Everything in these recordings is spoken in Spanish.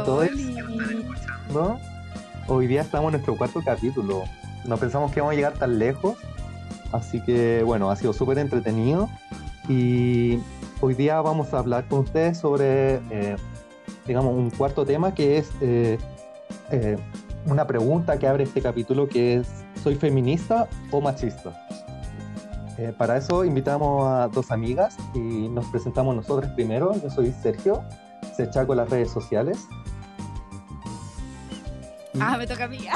a todos. ¿No? Hoy día estamos en nuestro cuarto capítulo. No pensamos que vamos a llegar tan lejos. Así que bueno, ha sido súper entretenido. Y hoy día vamos a hablar con ustedes sobre, eh, digamos, un cuarto tema que es eh, eh, una pregunta que abre este capítulo que es, ¿soy feminista o machista? para eso invitamos a dos amigas y nos presentamos nosotros primero. Yo soy Sergio, se con las redes sociales. Ah, me toca a mí.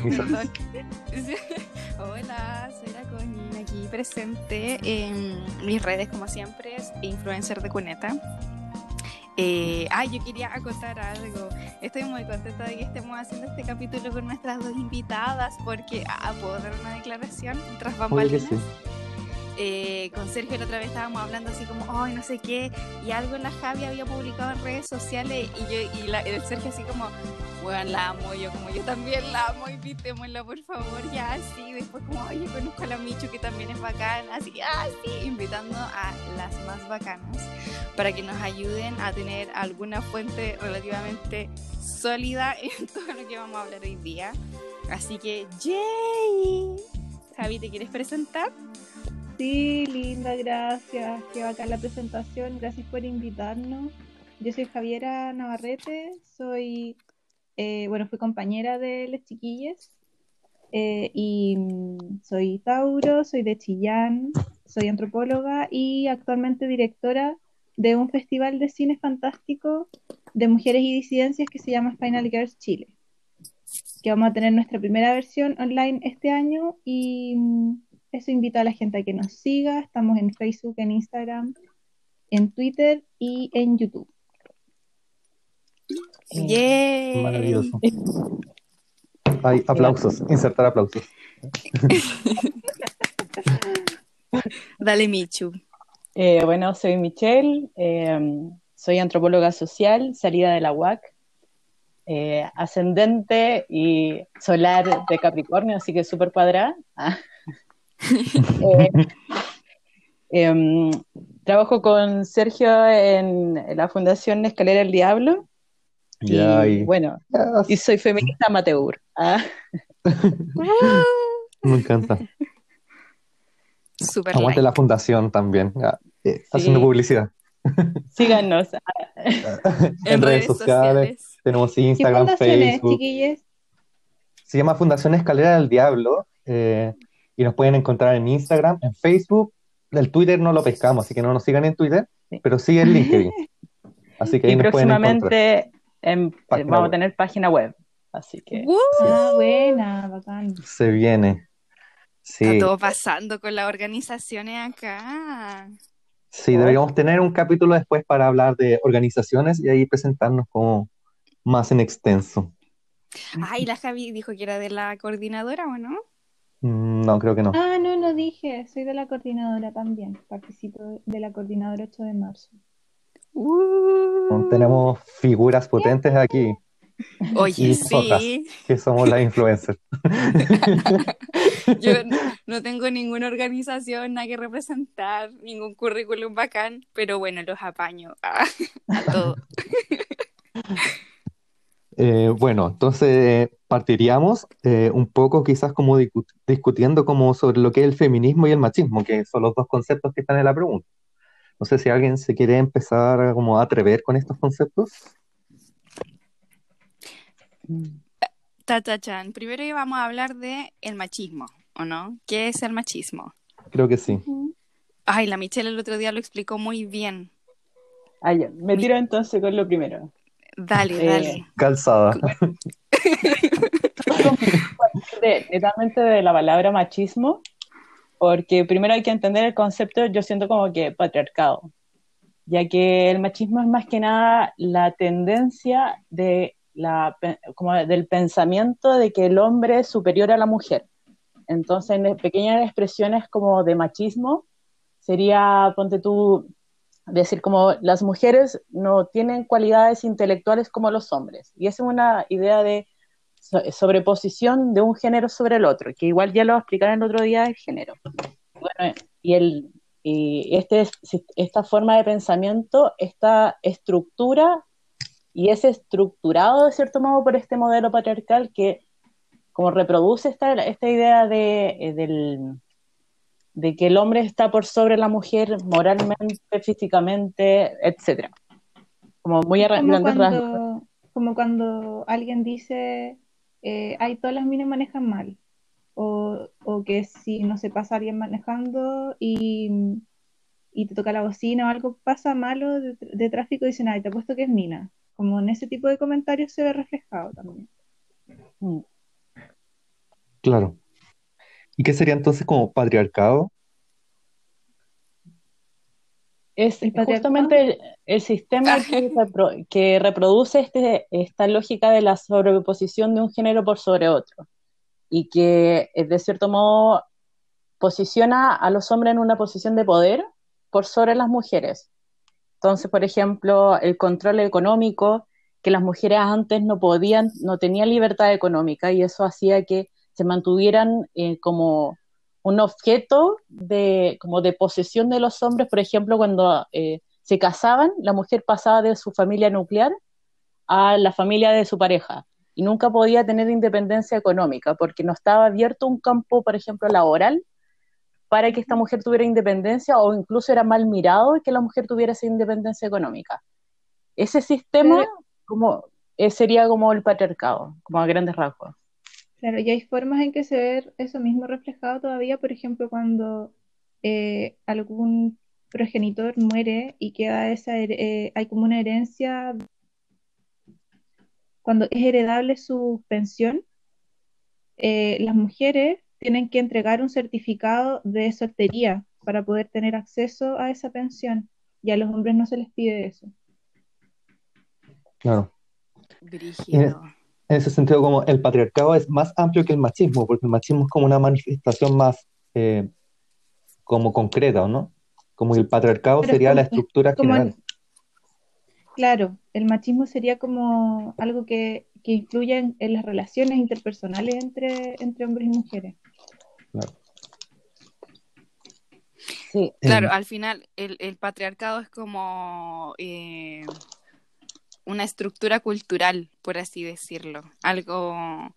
Hola, soy la Connie, aquí presente en mis redes como siempre, es influencer de cuneta. Eh, ah, yo quería acotar algo. Estoy muy contenta de que estemos haciendo este capítulo con nuestras dos invitadas porque ah, puedo dar una declaración tras bambalinas. Eh, con Sergio la otra vez estábamos hablando así como, ay, no sé qué, y algo en la Javi había publicado en redes sociales y yo y la, el Sergio así como, bueno, la amo, yo como yo también la amo, invitémosla por favor, ya así, después como, oye, conozco a la Michu que también es bacana, así, ah, sí, invitando a las más bacanas para que nos ayuden a tener alguna fuente relativamente sólida en todo lo que vamos a hablar hoy día. Así que, ¡yay! Javi, ¿te quieres presentar? Sí, linda, gracias. Qué bacán la presentación. Gracias por invitarnos. Yo soy Javiera Navarrete, soy, eh, bueno, fui compañera de Les Chiquilles eh, y mm, soy Tauro, soy de Chillán, soy antropóloga y actualmente directora de un festival de cine fantástico de mujeres y disidencias que se llama Final Girls Chile, que vamos a tener nuestra primera versión online este año y mm, eso invita a la gente a que nos siga. Estamos en Facebook, en Instagram, en Twitter y en YouTube. Yeah. Maravilloso. Hay aplausos, insertar aplausos. Dale, Michu. Eh, bueno, soy Michelle, eh, soy antropóloga social, salida de la UAC, eh, ascendente y solar de Capricornio, así que súper cuadrada. Ah. Eh, em, trabajo con Sergio en la Fundación Escalera del Diablo. Y, bueno, y soy feminista amateur. ¿ah? Me encanta. Super Aguante la fundación también, eh, haciendo publicidad. Síganos en, redes, sociales. Tenemos Instagram, Facebook. Se llama Fundación Escalera del Diablo. Eh, y nos pueden encontrar en Instagram, en Facebook. El Twitter no lo pescamos, así que no nos sigan en Twitter, pero sí en LinkedIn. Así que ahí y próximamente vamos a tener página web. Así que. Ah, buena, bacán. Se viene. Sí. Está todo pasando con las organizaciones acá. Sí, deberíamos tener un capítulo después para hablar de organizaciones y ahí presentarnos como más en extenso. Ay, la Javi dijo que era de la coordinadora, ¿o no? Mm, no, creo que no. Ah, no, no dije. Soy de la coordinadora también. Participo de la coordinadora 8 de marzo. Uh. Tenemos figuras potentes aquí. Oye, sí. que somos las influencers. Yo no tengo ninguna organización, nada que representar, ningún currículum bacán, pero bueno, los apaño. todo. Eh, bueno, entonces partiríamos eh, un poco quizás como discutiendo como sobre lo que es el feminismo y el machismo, que son los dos conceptos que están en la pregunta. No sé si alguien se quiere empezar como a atrever con estos conceptos. Tata-chan, primero vamos a hablar de el machismo, ¿o no? ¿Qué es el machismo? Creo que sí. Ay, la Michelle el otro día lo explicó muy bien. Ay, me tiro entonces con lo primero. Dale, eh, dale. Calzada. netamente de la palabra machismo, porque primero hay que entender el concepto, yo siento como que patriarcado, ya que el machismo es más que nada la tendencia de la, como del pensamiento de que el hombre es superior a la mujer. Entonces, en pequeñas expresiones como de machismo, sería, ponte tú, decir como las mujeres no tienen cualidades intelectuales como los hombres. Y esa es una idea de sobreposición de un género sobre el otro, que igual ya lo explicaron el otro día el género. Bueno, y el, y este, esta forma de pensamiento, esta estructura y es estructurado de cierto modo por este modelo patriarcal que como reproduce esta, esta idea de, eh, del, de que el hombre está por sobre la mujer moralmente, físicamente, etcétera. Como muy como cuando, como cuando alguien dice, eh, ay, todas las minas manejan mal. O, o, que si no se pasa alguien manejando y, y, te toca la bocina o algo pasa malo de, de tráfico, dicen, ay, te apuesto que es mina. Como en ese tipo de comentarios se ve reflejado también. Mm. Claro. ¿Y qué sería entonces como patriarcado? Es justamente el, sistema que, reproduce este, esta lógica de la sobreposición de un género por sobre otro y que eh, de cierto modo posiciona a los hombres en una posición de poder por sobre las mujeres. Entonces, por ejemplo, el control económico, que las mujeres antes no podían, no tenían libertad económica y eso hacía que se mantuvieran eh, como un objeto de, como de posesión de los hombres, por ejemplo, cuando eh, se casaban, la mujer pasaba de su familia nuclear a la familia de su pareja y nunca podía tener independencia económica porque no estaba abierto un campo, por ejemplo, laboral para que esta mujer tuviera independencia o incluso era mal mirado que la mujer tuviera esa independencia económica. Ese sistema como, eh, sería como el patriarcado, como a grandes rasgos. Claro, y hay formas en que se ve eso mismo reflejado todavía, por ejemplo, cuando eh, algún progenitor muere y queda esa, eh, hay como una herencia, cuando es heredable su pensión, eh, las mujeres tienen que entregar un certificado de soltería para poder tener acceso a esa pensión y a los hombres no se les pide eso. Claro en ese sentido, como el patriarcado es más amplio que el machismo, porque el machismo es como una manifestación más eh, como concreta, ¿no? Como el patriarcado sería la estructura general. claro, el machismo sería como algo que, que influye en, las relaciones interpersonales entre, entre hombres y mujeres. Claro. Sí. Claro, al final el, el patriarcado es como eh, una estructura cultural, por así decirlo, algo,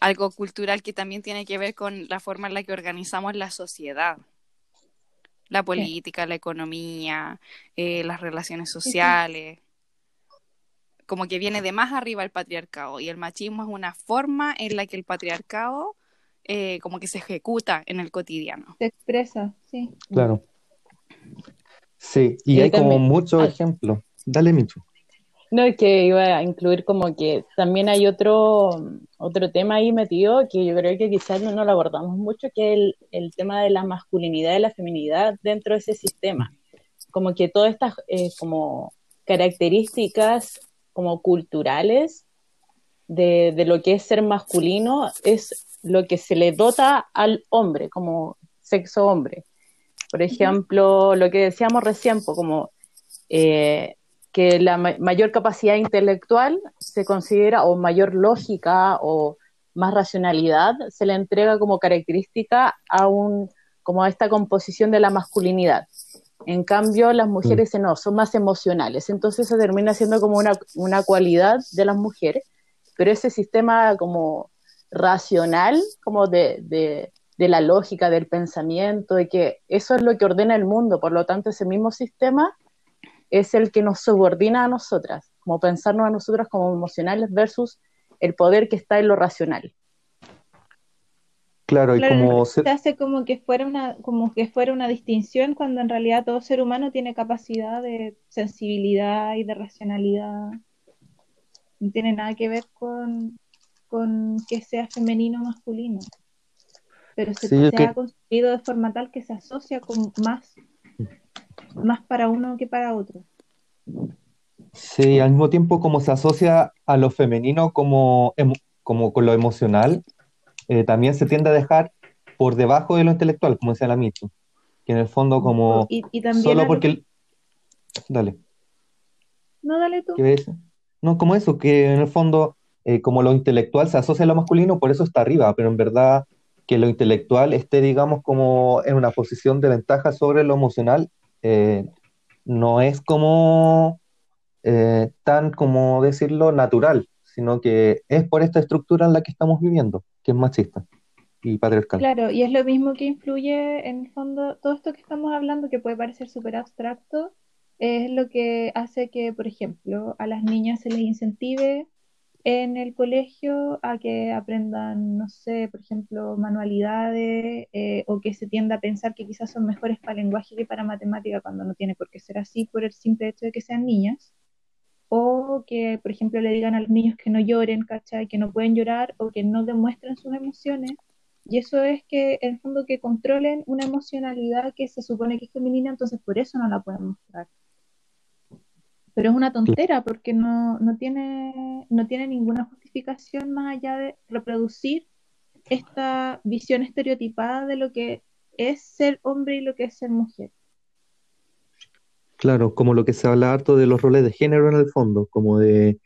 algo cultural que también tiene que ver con la forma en la que organizamos la sociedad, la política, la economía, eh, las relaciones sociales. Como que viene de más arriba el patriarcado y el machismo es una forma en la que el patriarcado eh, como que se ejecuta en el cotidiano. Se expresa, sí. Claro. Sí, y, hay como muchos ah. ejemplos. Dale, Michu. No, es que iba a incluir como que también hay otro, otro tema ahí metido que yo creo que quizás no, lo abordamos mucho, que es el, tema de la masculinidad y la feminidad dentro de ese sistema. Como que todas estas eh, como características como culturales de, de lo que es ser masculino es lo que se le dota al hombre como sexo hombre. Por ejemplo, lo que decíamos recién, como eh, que la mayor capacidad intelectual se considera, o mayor lógica, o más racionalidad, se le entrega como característica a un, como a esta composición de la masculinidad. En cambio, las mujeres no, son más emocionales. Entonces se termina siendo como una, una cualidad de las mujeres, pero ese sistema como racional, como de, de, de, la lógica, del pensamiento, de que eso es lo que ordena el mundo, por lo tanto ese mismo sistema es el que nos subordina a nosotras, como pensarnos a nosotras como emocionales versus el poder que está en lo racional. Claro, y como se... hace como que fuera una como que fuera una distinción cuando en realidad todo ser humano tiene capacidad de sensibilidad y de racionalidad. No tiene nada que ver con, con que sea femenino o masculino. Pero se, ha construido de forma tal que se asocia con más más para uno que para otro. Sí, al mismo tiempo como se asocia a lo femenino como, como con lo emocional, eh, también se tiende a dejar por debajo de lo intelectual, como decía la Michu, que en el fondo como y, también solo porque dale. No, dale tú. ¿Qué No, como eso, que en el fondo eh, como lo intelectual se asocia a lo masculino, por eso está arriba, pero en verdad que lo intelectual esté, digamos, como en una posición de ventaja sobre lo emocional, eh, no es como eh, tan, como decirlo, natural, sino que es por esta estructura en la que estamos viviendo, que es machista y patriarcal. Claro, y es lo mismo que influye en el fondo, todo esto que estamos hablando, que puede parecer súper abstracto, es lo que hace que, por ejemplo, a las niñas se les incentive en el colegio a que aprendan, no sé, por ejemplo, manualidades eh, o que se tienda a pensar que quizás son mejores para lenguaje que para matemática cuando no tiene por qué ser así por el simple hecho de que sean niñas. O que, por ejemplo, le digan a los niños que no lloren, ¿cachai? Que no pueden llorar o que no demuestren sus emociones. Y eso es que, en el fondo, que controlen una emocionalidad que se supone que es femenina, entonces por eso no la pueden mostrar. Pero es una tontera porque no, no, tiene, no tiene ninguna justificación más allá de reproducir esta visión estereotipada de lo que es ser hombre y lo que es ser mujer. Claro, como lo que se habla harto de los roles de género en el fondo, como de,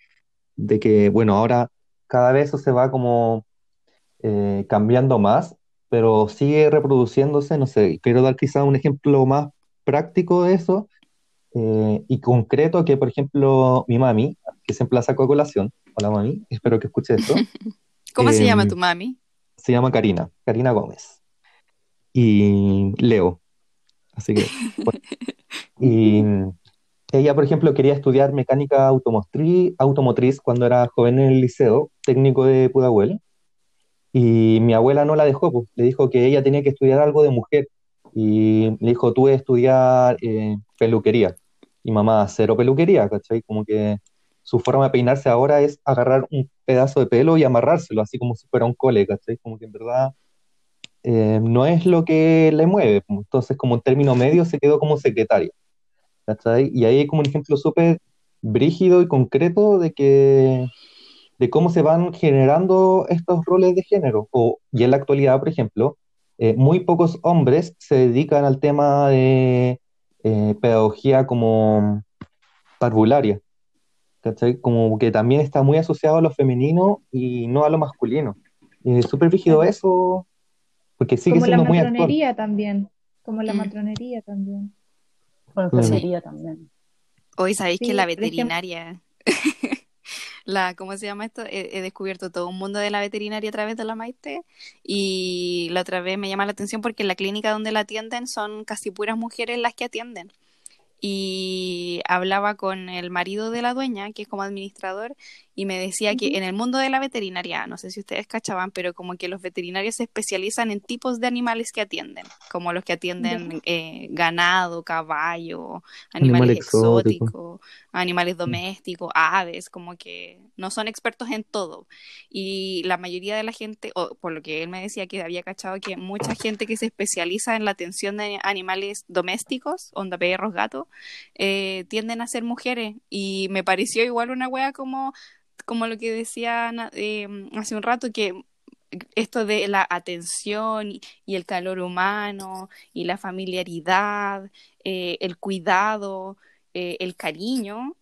de que, bueno, ahora cada vez eso se va como eh, cambiando más, pero sigue reproduciéndose, no sé, quiero dar quizá un ejemplo más práctico de eso, eh, y concreto que, por ejemplo, mi mami, que siempre la saco a colación, hola mami, espero que escuche esto. ¿Cómo se llama em, tu mami? Se llama Karina, Karina Gómez. Y Leo. Así que, y ella, por ejemplo, quería estudiar mecánica automotriz, automotriz cuando era joven en el liceo técnico de Pudahuel. Y mi abuela no la dejó, pues, le dijo que ella tenía que estudiar algo de mujer. Y le dijo, tú estudiar eh, peluquería. Y mamá, cero peluquería, ¿cachai? Como que su forma de peinarse ahora es agarrar un pedazo de pelo y amarrárselo, así como si fuera un cole, ¿cachai? Como que en verdad eh, no es lo que le mueve. Pues. Entonces, como en término medio, se quedó como secretaria. ¿cachai? Y ahí hay como un ejemplo súper brígido y concreto de que de cómo se van generando estos roles de género. O, y en la actualidad, por ejemplo, eh, muy pocos hombres se dedican al tema de eh, pedagogía como parvularia, ¿cachai? Como que también está muy asociado a lo femenino y no a lo masculino. Es súper rígido eso, porque sigue siendo muy actual. Como la matronería también, como la mm. matronería también. La también. Hoy sabéis que la veterinaria la, ¿cómo se llama esto? He, descubierto todo un mundo de la veterinaria a través de la Maite y la otra vez me llama la atención porque en la clínica donde la atienden son casi puras mujeres las que atienden y hablaba con el marido de la dueña, que es como administrador, y me decía que en el mundo de la veterinaria, no sé si ustedes cachaban, pero como que los veterinarios se especializan en tipos de animales que atienden, como los que atienden eh, ganado, caballo, animales exóticos, animales mm. domésticos, aves, como que no son expertos en todo. Y la mayoría de la gente, o por lo que él me decía que había cachado que mucha gente que se especializa en la atención de animales domésticos, onda perros, gatos, eh, tienden a ser mujeres. Y me pareció igual una wea como, como lo que decía eh, hace un rato, que esto de la atención y, el calor humano y la familiaridad, eh, el cuidado, el cariño,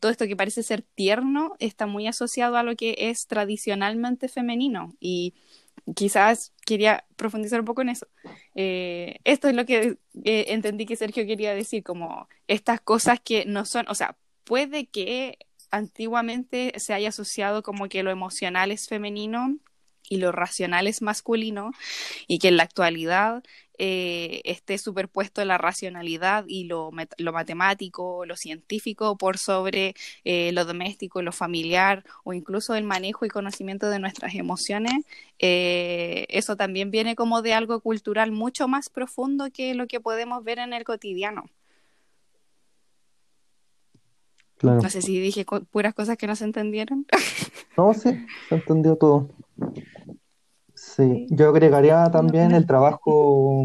todo esto que parece ser tierno está muy asociado a lo que es tradicionalmente femenino y quizás quería profundizar un poco en eso. Eh, esto es lo que eh, entendí que Sergio quería decir, como estas cosas que no son, o sea, puede que antiguamente se haya asociado como que lo emocional es femenino y lo racional es masculino y que en la actualidad eh, esté superpuesto la racionalidad y lo, lo, matemático, lo científico por sobre eh, lo doméstico, lo familiar o incluso el manejo y conocimiento de nuestras emociones, eh, eso también viene como de algo cultural mucho más profundo que lo que podemos ver en el cotidiano. No sé si dije puras cosas que no se entendieron. No, sí, se entendió todo. Sí, yo agregaría también el trabajo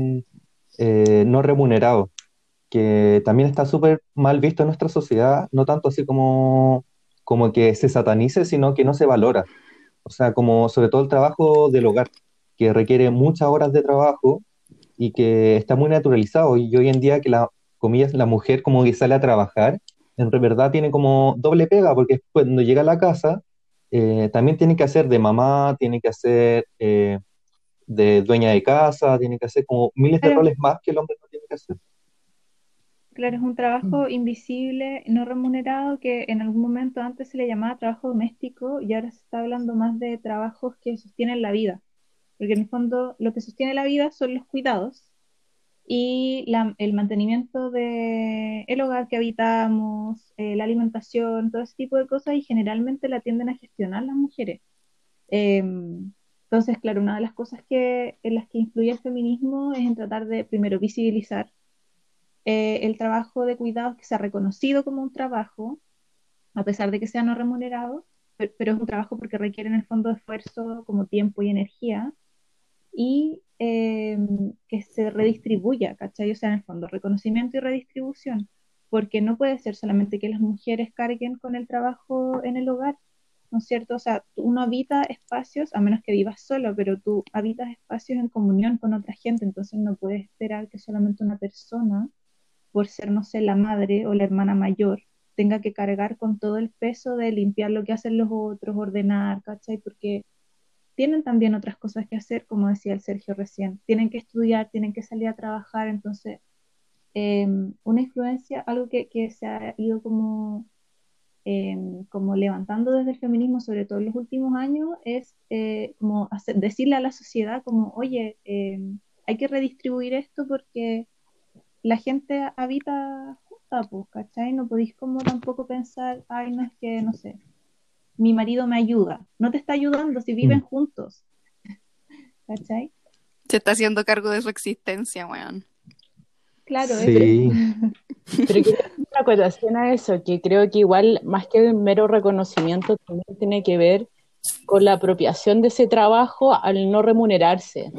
eh, no remunerado, que también está súper mal visto en nuestra sociedad, no tanto así como, como que se satanice, sino que no se valora. O sea, como sobre todo el trabajo del hogar, que requiere muchas horas de trabajo y que está muy naturalizado. Y hoy en día que la, comillas, la mujer como que sale a trabajar, en verdad tiene como doble pega, porque cuando llega a la casa eh, también tiene que hacer de mamá, tiene que hacer eh, de dueña de casa, tiene que hacer como miles de Claro. roles más que el hombre no tiene que hacer. Claro, es un trabajo invisible, no remunerado, que en algún momento antes se le llamaba trabajo doméstico y ahora se está hablando más de trabajos que sostienen la vida. Porque en el fondo lo que sostiene la vida son los cuidados y el mantenimiento de el hogar que habitamos, eh, la alimentación, todo ese tipo de cosas y generalmente la tienden a gestionar las mujeres. Em, entonces, claro, una de las cosas que, en las que influye el feminismo es en tratar de primero visibilizar eh, el trabajo de cuidados que sea reconocido como un trabajo, a pesar de que sea no remunerado, pero, pero es un trabajo porque requiere en el fondo esfuerzo como tiempo y energía, y eh, que se redistribuya, ¿cachai? O sea, en el fondo, reconocimiento y redistribución, porque no puede ser solamente que las mujeres carguen con el trabajo en el hogar, ¿no es cierto? O sea, uno habita espacios, a menos que vivas solo, pero tú habitas espacios en comunión con otra gente, entonces no puedes esperar que solamente una persona por ser, no sé, la madre o la hermana mayor, tenga que cargar con todo el peso de limpiar lo que hacen los otros, ordenar, ¿cachai? Porque tienen también otras cosas que hacer, como decía el Sergio recién, tienen que estudiar, tienen que salir a trabajar, entonces, eh, una influencia, algo que, se ha ido como, eh, como levantando desde el feminismo, sobre todo en los últimos años, es eh, como decirle a la sociedad como, oye, eh, hay que redistribuir esto porque la gente habita junta, pues, ¿cachai? No podéis como tampoco pensar, ay, no es que, no sé, mi marido me ayuda. No te está ayudando si viven Mm. juntos. ¿Cachai? Se está haciendo cargo de su existencia, weón. Claro, es- Sí. Pero quiero hacer una acotación a eso, que creo que igual, más que el mero reconocimiento, también tiene que ver con la apropiación de ese trabajo al no remunerarse.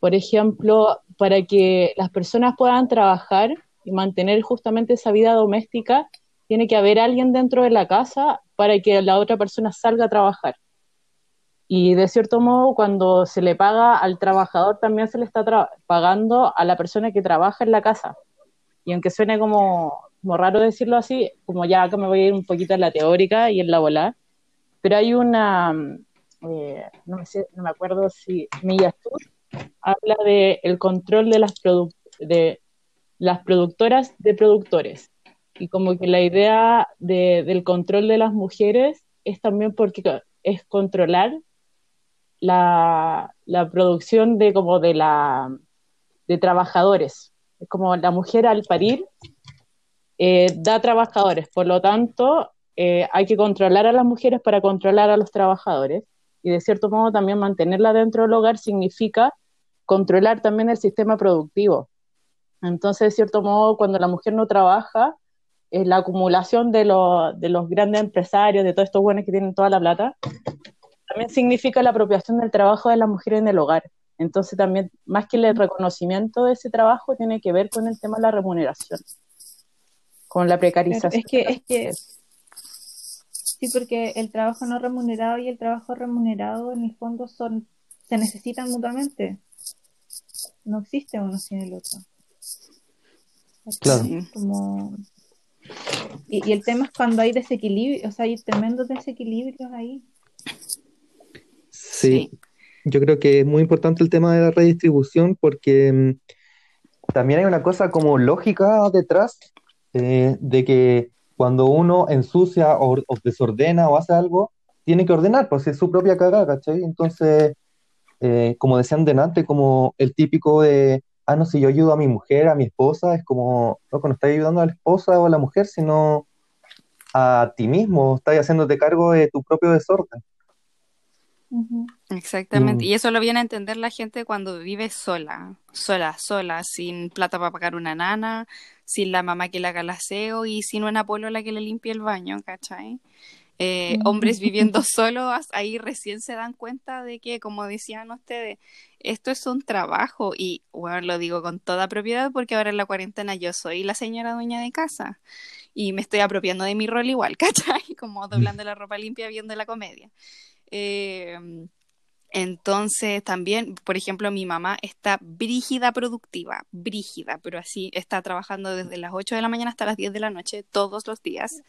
Por ejemplo, para que las personas puedan trabajar y mantener justamente esa vida doméstica, tiene que haber alguien dentro de la casa para que la otra persona salga a trabajar. Y de cierto modo, cuando se le paga al trabajador, también se le está pagando a la persona que trabaja en la casa. Y aunque suene como, como raro decirlo así, como ya acá me voy a ir un poquito en la teórica y en la volada, pero hay una, mm, eh, no, me sé- no me acuerdo si Millastur habla de el control de las, de las productoras de productores. Y como que la idea de- del control de las mujeres es también porque es controlar la, la producción de como de la de trabajadores. Es como la mujer al parir eh, da trabajadores, por lo tanto eh, hay que controlar a las mujeres para controlar a los trabajadores y de cierto modo también mantenerla dentro del hogar significa controlar también el sistema productivo. Entonces, de cierto modo, cuando la mujer no trabaja, eh, la acumulación de, lo- de los grandes empresarios, de todos estos buenos que tienen toda la plata, también significa la apropiación del trabajo de las mujeres en el hogar. Entonces también, más que el reconocimiento de ese trabajo, tiene que ver con el tema de la remuneración, con la precarización. es que, es que, sí, porque el trabajo no remunerado y el trabajo remunerado en el fondo son, se necesitan mutuamente. No existe uno sin el otro. Claro. Como... Y, y el tema es cuando hay desequilibrio, o sea, hay tremendos desequilibrios ahí. Sí, yo creo que es muy importante el tema de la redistribución porque mm, también hay una cosa como lógica detrás eh, de que cuando uno ensucia o, o desordena o hace algo, tiene que ordenar, pues es su propia cagada, ¿cachai? Entonces, eh, como decían delante, como el típico de, ah, no, si yo ayudo a mi mujer, a mi esposa, es como, no, no estás ayudando a la esposa o a la mujer, sino a ti mismo, estás haciéndote cargo de tu propio desorden. Exactamente. Mm. Y eso lo viene a entender la gente cuando vive sola, sola, sola, sin plata para pagar una nana, sin la mamá que le haga el aseo y sin una polola que le limpie el baño, ¿cachai? Eh, Mm. hombres viviendo solos, ahí recién se dan cuenta de que, como decían ustedes, esto es un trabajo y, bueno, lo digo con toda propiedad porque ahora en la cuarentena yo soy la señora dueña de casa y me estoy apropiando de mi rol igual, ¿cachai? Como doblando la ropa limpia viendo la comedia. Eh, entonces también, por ejemplo, mi mamá está brígida productiva, brígida, pero así está trabajando desde las 8 de la mañana hasta las 10 de la noche todos los días.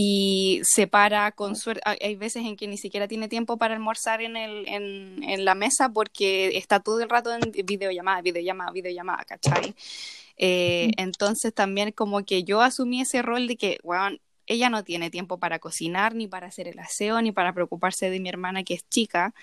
Y se para con suerte. Hay veces en que ni siquiera tiene tiempo para almorzar en, el, en, en la mesa porque está todo el rato en videollamada, videollamada, videollamada, ¿cachai? Eh, entonces también como que yo asumí ese rol de que, bueno, ella no tiene tiempo para cocinar, ni para hacer el aseo, ni para preocuparse de mi hermana que es chica,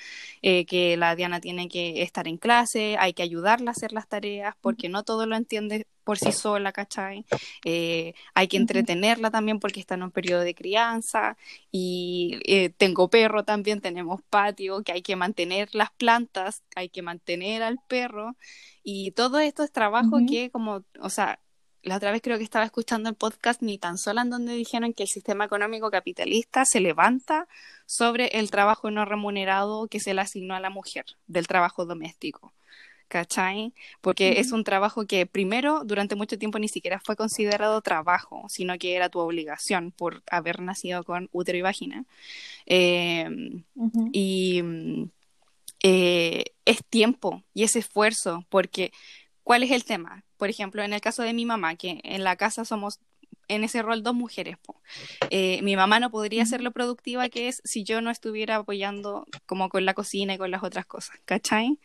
eh, que la Diana tiene que estar en clase, hay que ayudarla a hacer las tareas, porque no todo lo entiende por sí sola, ¿cachai? Eh, hay que entretenerla también porque está en un periodo de crianza y eh, tengo perro también, tenemos patio, que hay que mantener las plantas, hay que mantener al perro y todo esto es trabajo que como, o sea, la otra vez creo que estaba escuchando el podcast ni tan solo en donde dijeron que el sistema económico capitalista se levanta sobre el trabajo no remunerado que se le asignó a la mujer del trabajo doméstico. ¿Cachai? Porque es un trabajo que primero durante mucho tiempo ni siquiera fue considerado trabajo, sino que era tu obligación por haber nacido con útero y vagina. Em, y eh, es tiempo y es esfuerzo, porque ¿cuál es el tema? por ejemplo, en el caso de mi mamá, que en la casa somos en ese rol dos mujeres. Eh, mi mamá no podría ser lo productiva que es si yo no estuviera apoyando como con la cocina y con las otras cosas, ¿cachai?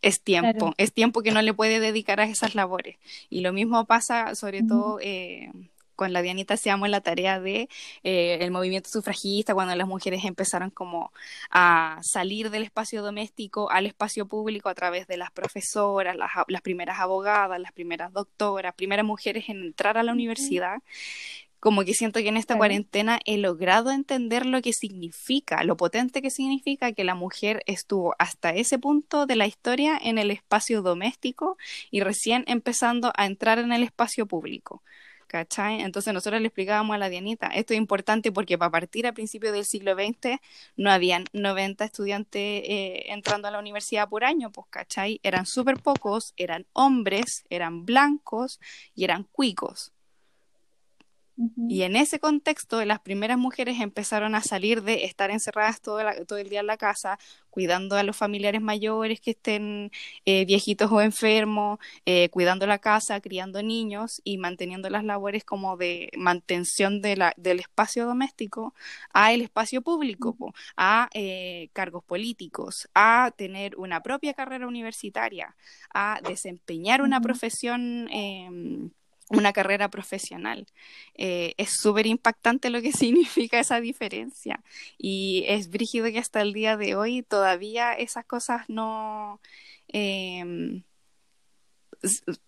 Es tiempo, es tiempo que no le puede dedicar a esas labores. Y lo mismo pasa sobre todo eh, con la Dianita hacíamos la tarea de eh, el movimiento sufragista, cuando las mujeres empezaron como a salir del espacio doméstico al espacio público a través de las profesoras, las, las primeras abogadas, las primeras doctoras, primeras mujeres en entrar a la universidad como que siento que en esta cuarentena he logrado entender lo que significa, lo potente que significa que la mujer estuvo hasta ese punto de la historia en el espacio doméstico y recién empezando a entrar en el espacio público. ¿Cachai? Entonces nosotros le explicábamos a la Dianita, esto es importante porque para partir a principios del siglo XX no habían 90 estudiantes eh, entrando a la universidad por año, pues, ¿cachai? Eran súper pocos, eran hombres, eran blancos y eran cuicos. Y en ese contexto, las primeras mujeres empezaron a salir de estar encerradas todo, todo el día en la casa, cuidando a los familiares mayores que estén eh, viejitos o enfermos, eh, cuidando la casa, criando niños y manteniendo las labores como de mantención de la, del espacio doméstico a el espacio público, a eh, cargos políticos, a tener una propia carrera universitaria, a desempeñar una profesión em, una carrera profesional. Eh, es súper impactante lo que significa esa diferencia y es brígido que hasta el día de hoy todavía esas cosas no... Em,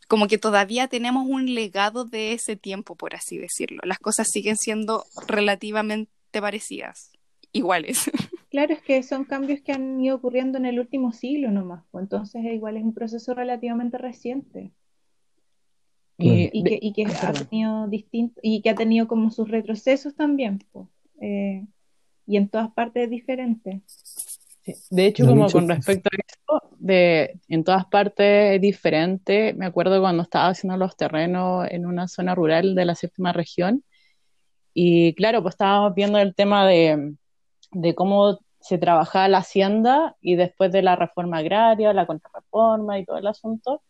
como que todavía tenemos un legado de ese tiempo, por así decirlo. Las cosas siguen siendo relativamente parecidas, iguales. Claro, es que son cambios que han ido ocurriendo en el último siglo nomás, pues entonces igual es un proceso relativamente reciente. Y, que, y, que, ha tenido distinto, y que ha tenido como sus retrocesos también, eh, y en todas partes es diferente. De hecho, como con respecto a eso, de, en todas partes es diferente. Me acuerdo cuando estaba haciendo los terrenos en una zona rural de la séptima región, y claro, pues estábamos viendo el tema de, de cómo se trabajaba la hacienda y después de la reforma agraria, la contrarreforma y todo el asunto,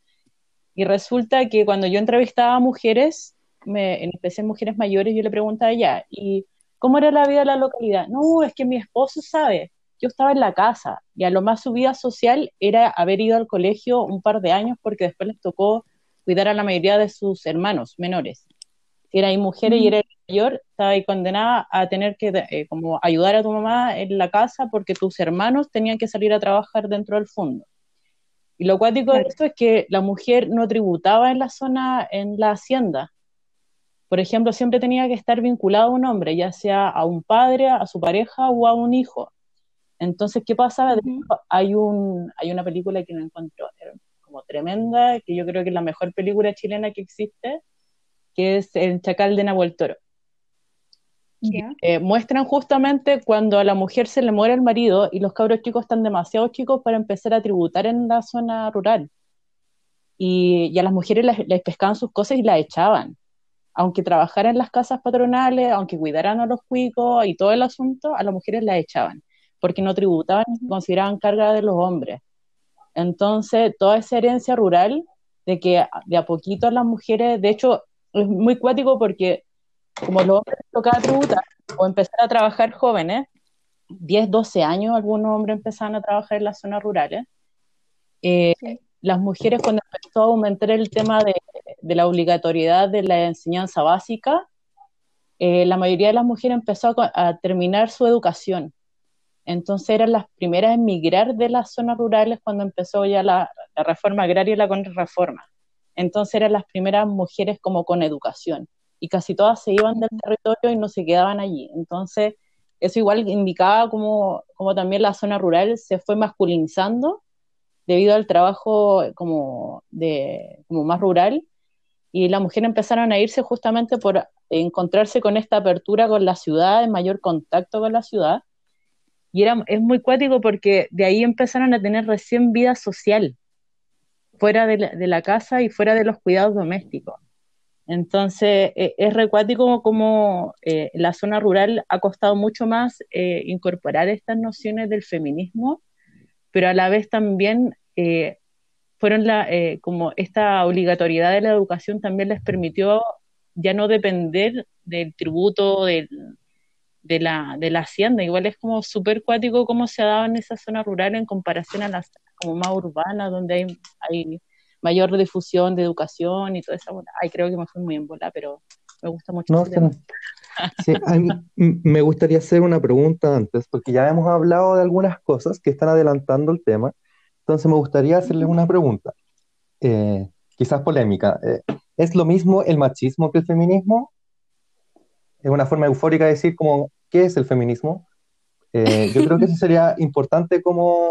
y resulta que cuando yo entrevistaba a mujeres, me, en especial mujeres mayores, yo le preguntaba ya, ¿y cómo era la vida de la localidad? No, es que mi esposo sabe, yo estaba en la casa y a lo más su vida social era haber ido al colegio un par de años porque después les tocó cuidar a la mayoría de sus hermanos menores. Si era mujeres y era mayor, estaba ahí condenada a tener que eh, como ayudar a tu mamá en la casa porque tus hermanos tenían que salir a trabajar dentro del fondo. Y lo cuático de esto es que la mujer no tributaba en la zona, en la hacienda. Por ejemplo, siempre tenía que estar vinculado a un hombre, ya sea a un padre, a su pareja o a un hijo. Entonces, ¿qué pasa? hay, un, hay una película que no encuentro como tremenda, que yo creo que es la mejor película chilena que existe, que es El Chacal de Nahuel Toro. Eh, muestran justamente cuando a la mujer se le muere el marido y los cabros chicos están demasiado chicos para empezar a tributar en la zona rural. Y, a las mujeres les, pescaban sus cosas y las echaban. Aunque trabajaran en las casas patronales, aunque cuidaran a los cuicos y todo el asunto, a las mujeres las echaban, porque no tributaban y consideraban carga de los hombres. Entonces, toda esa herencia rural de que de a poquito las mujeres, de hecho, es muy cuático porque como los hombres tocaba tributar, o empezar a trabajar jóvenes, 10, 12 años, algunos hombres empezaban a trabajar en las zonas rurales. Eh, las mujeres, cuando empezó a aumentar el tema de, de la obligatoriedad de la enseñanza básica, eh, la mayoría de las mujeres empezó a, terminar su educación. Entonces eran las primeras en migrar de las zonas rurales cuando empezó ya la, reforma agraria y la contrarreforma. Entonces eran las primeras mujeres como con educación. Y casi todas se iban del territorio y no se quedaban allí. Entonces eso igual indicaba como, como también la zona rural se fue masculinizando debido al trabajo como, de, como más rural y las mujeres empezaron a irse justamente por encontrarse con esta apertura con la ciudad, en mayor contacto con la ciudad. Y era, es muy cuático porque de ahí empezaron a tener recién vida social, fuera de la, casa y fuera de los cuidados domésticos. Entonces, e, es recuático como eh, la zona rural ha costado mucho más eh, incorporar estas nociones del feminismo, pero a la vez también eh, fueron la, eh, como esta obligatoriedad de la educación también les permitió ya no depender del tributo de, la, de la hacienda. Igual es como súper cuático cómo se ha dado en esa zona rural en comparación a las como más urbanas, donde hay, hay mayor difusión de educación y toda esa Ay, creo que me fui muy en bola, pero me gusta mucho. me gustaría hacer una pregunta antes, porque ya hemos hablado de algunas cosas que están adelantando el tema. Entonces me gustaría hacerles una pregunta, eh, quizás polémica. Eh, ¿Es lo mismo el machismo que el feminismo? Es una forma eufórica de decir como, ¿qué es el feminismo? Eh, yo creo que eso sería importante como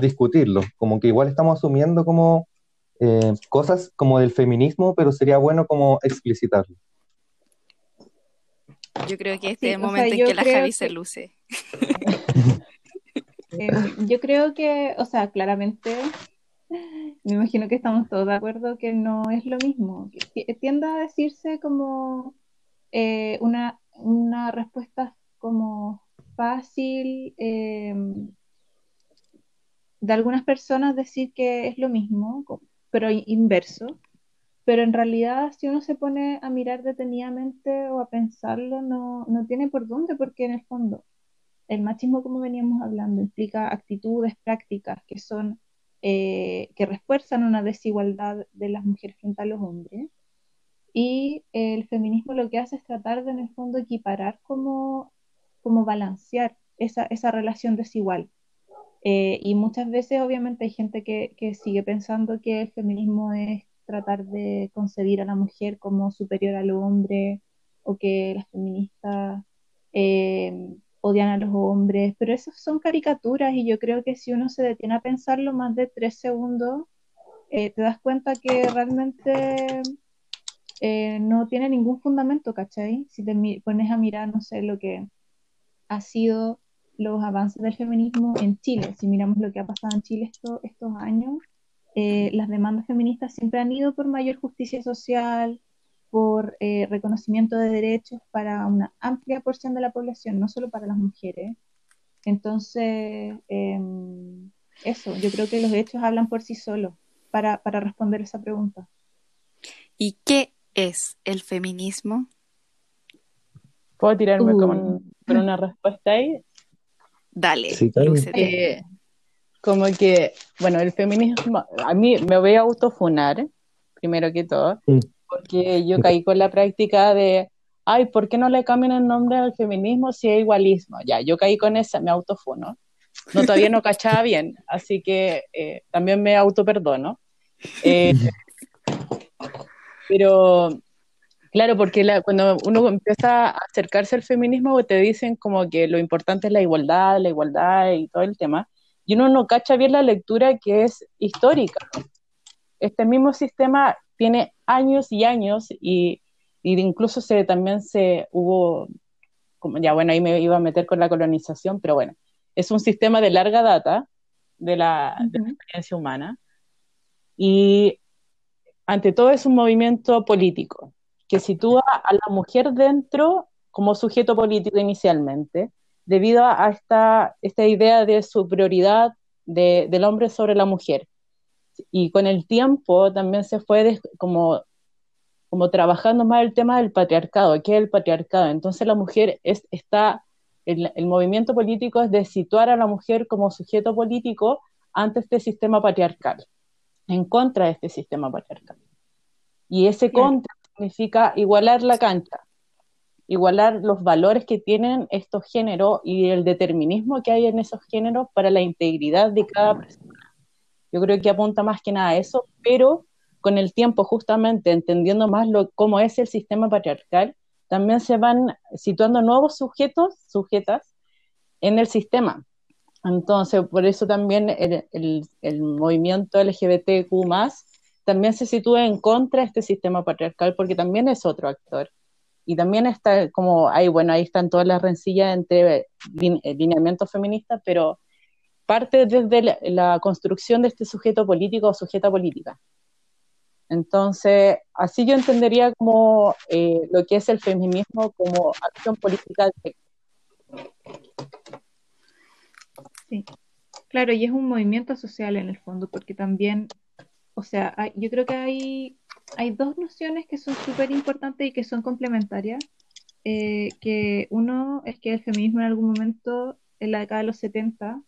discutirlo, como que igual estamos asumiendo como cosas como del feminismo, pero sería bueno como explicitarlo. Yo creo que este es el momento en que la Javi se luce. Em, yo creo que, o sea, claramente, me imagino que estamos todos de acuerdo que no es lo mismo. Tiende a decirse como eh, una, una respuesta como fácil de algunas personas decir que es lo mismo, pero inverso. Pero en realidad, si uno se pone a mirar detenidamente o a pensarlo, no, no tiene por dónde, porque en el fondo el machismo, como veníamos hablando, implica actitudes, prácticas que son eh, que refuerzan una desigualdad de las mujeres frente a los hombres. Y el feminismo lo que hace es tratar de, en el fondo, equiparar como, como balancear esa, esa relación desigual. Eh, y muchas veces, obviamente, hay gente que, que, sigue pensando que el feminismo es tratar de concebir a la mujer como superior al hombre o que las feministas eh, odian a los hombres, pero esas son caricaturas y yo creo que si uno se detiene a pensarlo más de tres segundos, eh, te das cuenta que realmente no tiene ningún fundamento, ¿cachai? Si te pones a mirar, no sé, lo que ha sido los avances del feminismo en Chile, si miramos lo que ha pasado en Chile estos años, eh, las demandas feministas siempre han ido por mayor justicia social, por eh, reconocimiento de derechos para una amplia porción de la población, no solo para las mujeres. Entonces, em, eso, yo creo que los hechos hablan por sí solos para, para responder esa pregunta. ¿Y qué es el feminismo? ¿Puedo tirarme con, uh. una respuesta ahí? Dale, eh, como que, bueno, el feminismo, a mí me voy a autofunar, primero que todo, porque yo caí con la práctica de, ay, ¿por qué no le cambian el nombre al feminismo si es igualismo? Ya, yo caí con esa, me autofono. No, todavía no cachaba bien, así que eh, también me autoperdono. Eh, pero, claro, porque cuando uno empieza a acercarse al feminismo, te dicen como que lo importante es la igualdad, la igualdad y todo el tema, y uno no cacha bien la lectura que es histórica. Este mismo sistema tiene años y años y, incluso se, también se hubo, como ya bueno, ahí me iba a meter con la colonización, pero bueno, es un sistema de larga data de la, experiencia humana y ante todo es un movimiento político que sitúa a la mujer dentro como sujeto político inicialmente, debido a esta, esta idea de superioridad de, del hombre sobre la mujer y con el tiempo también se fue como como trabajando más el tema del patriarcado, ¿qué es el patriarcado? Entonces la mujer es, está, el, el movimiento político es de situar a la mujer como sujeto político ante este sistema patriarcal, en contra de este sistema patriarcal. Y ese contra significa igualar la cancha, igualar los valores que tienen estos géneros y el determinismo que hay en esos géneros para la integridad de cada persona. Yo creo que apunta más que nada a eso, pero con el tiempo, justamente entendiendo más lo, cómo es el sistema patriarcal, también se van situando nuevos sujetos, sujetas, en el sistema. Entonces, por eso también el, el, el movimiento LGBTQ también se sitúa en contra de este sistema patriarcal porque también es otro actor. Y también está como, ahí, bueno, ahí están todas las rencillas entre lineamientos feministas, pero parte desde la, la, construcción de este sujeto político o sujeta política. Entonces, así yo entendería como eh, lo que es el feminismo como acción política Sí, claro, y es un movimiento social en el fondo, porque también, o sea, hay, yo creo que hay, hay dos nociones que son súper importantes y que son complementarias. Eh, que uno es que el feminismo en algún momento, en la década de los 70,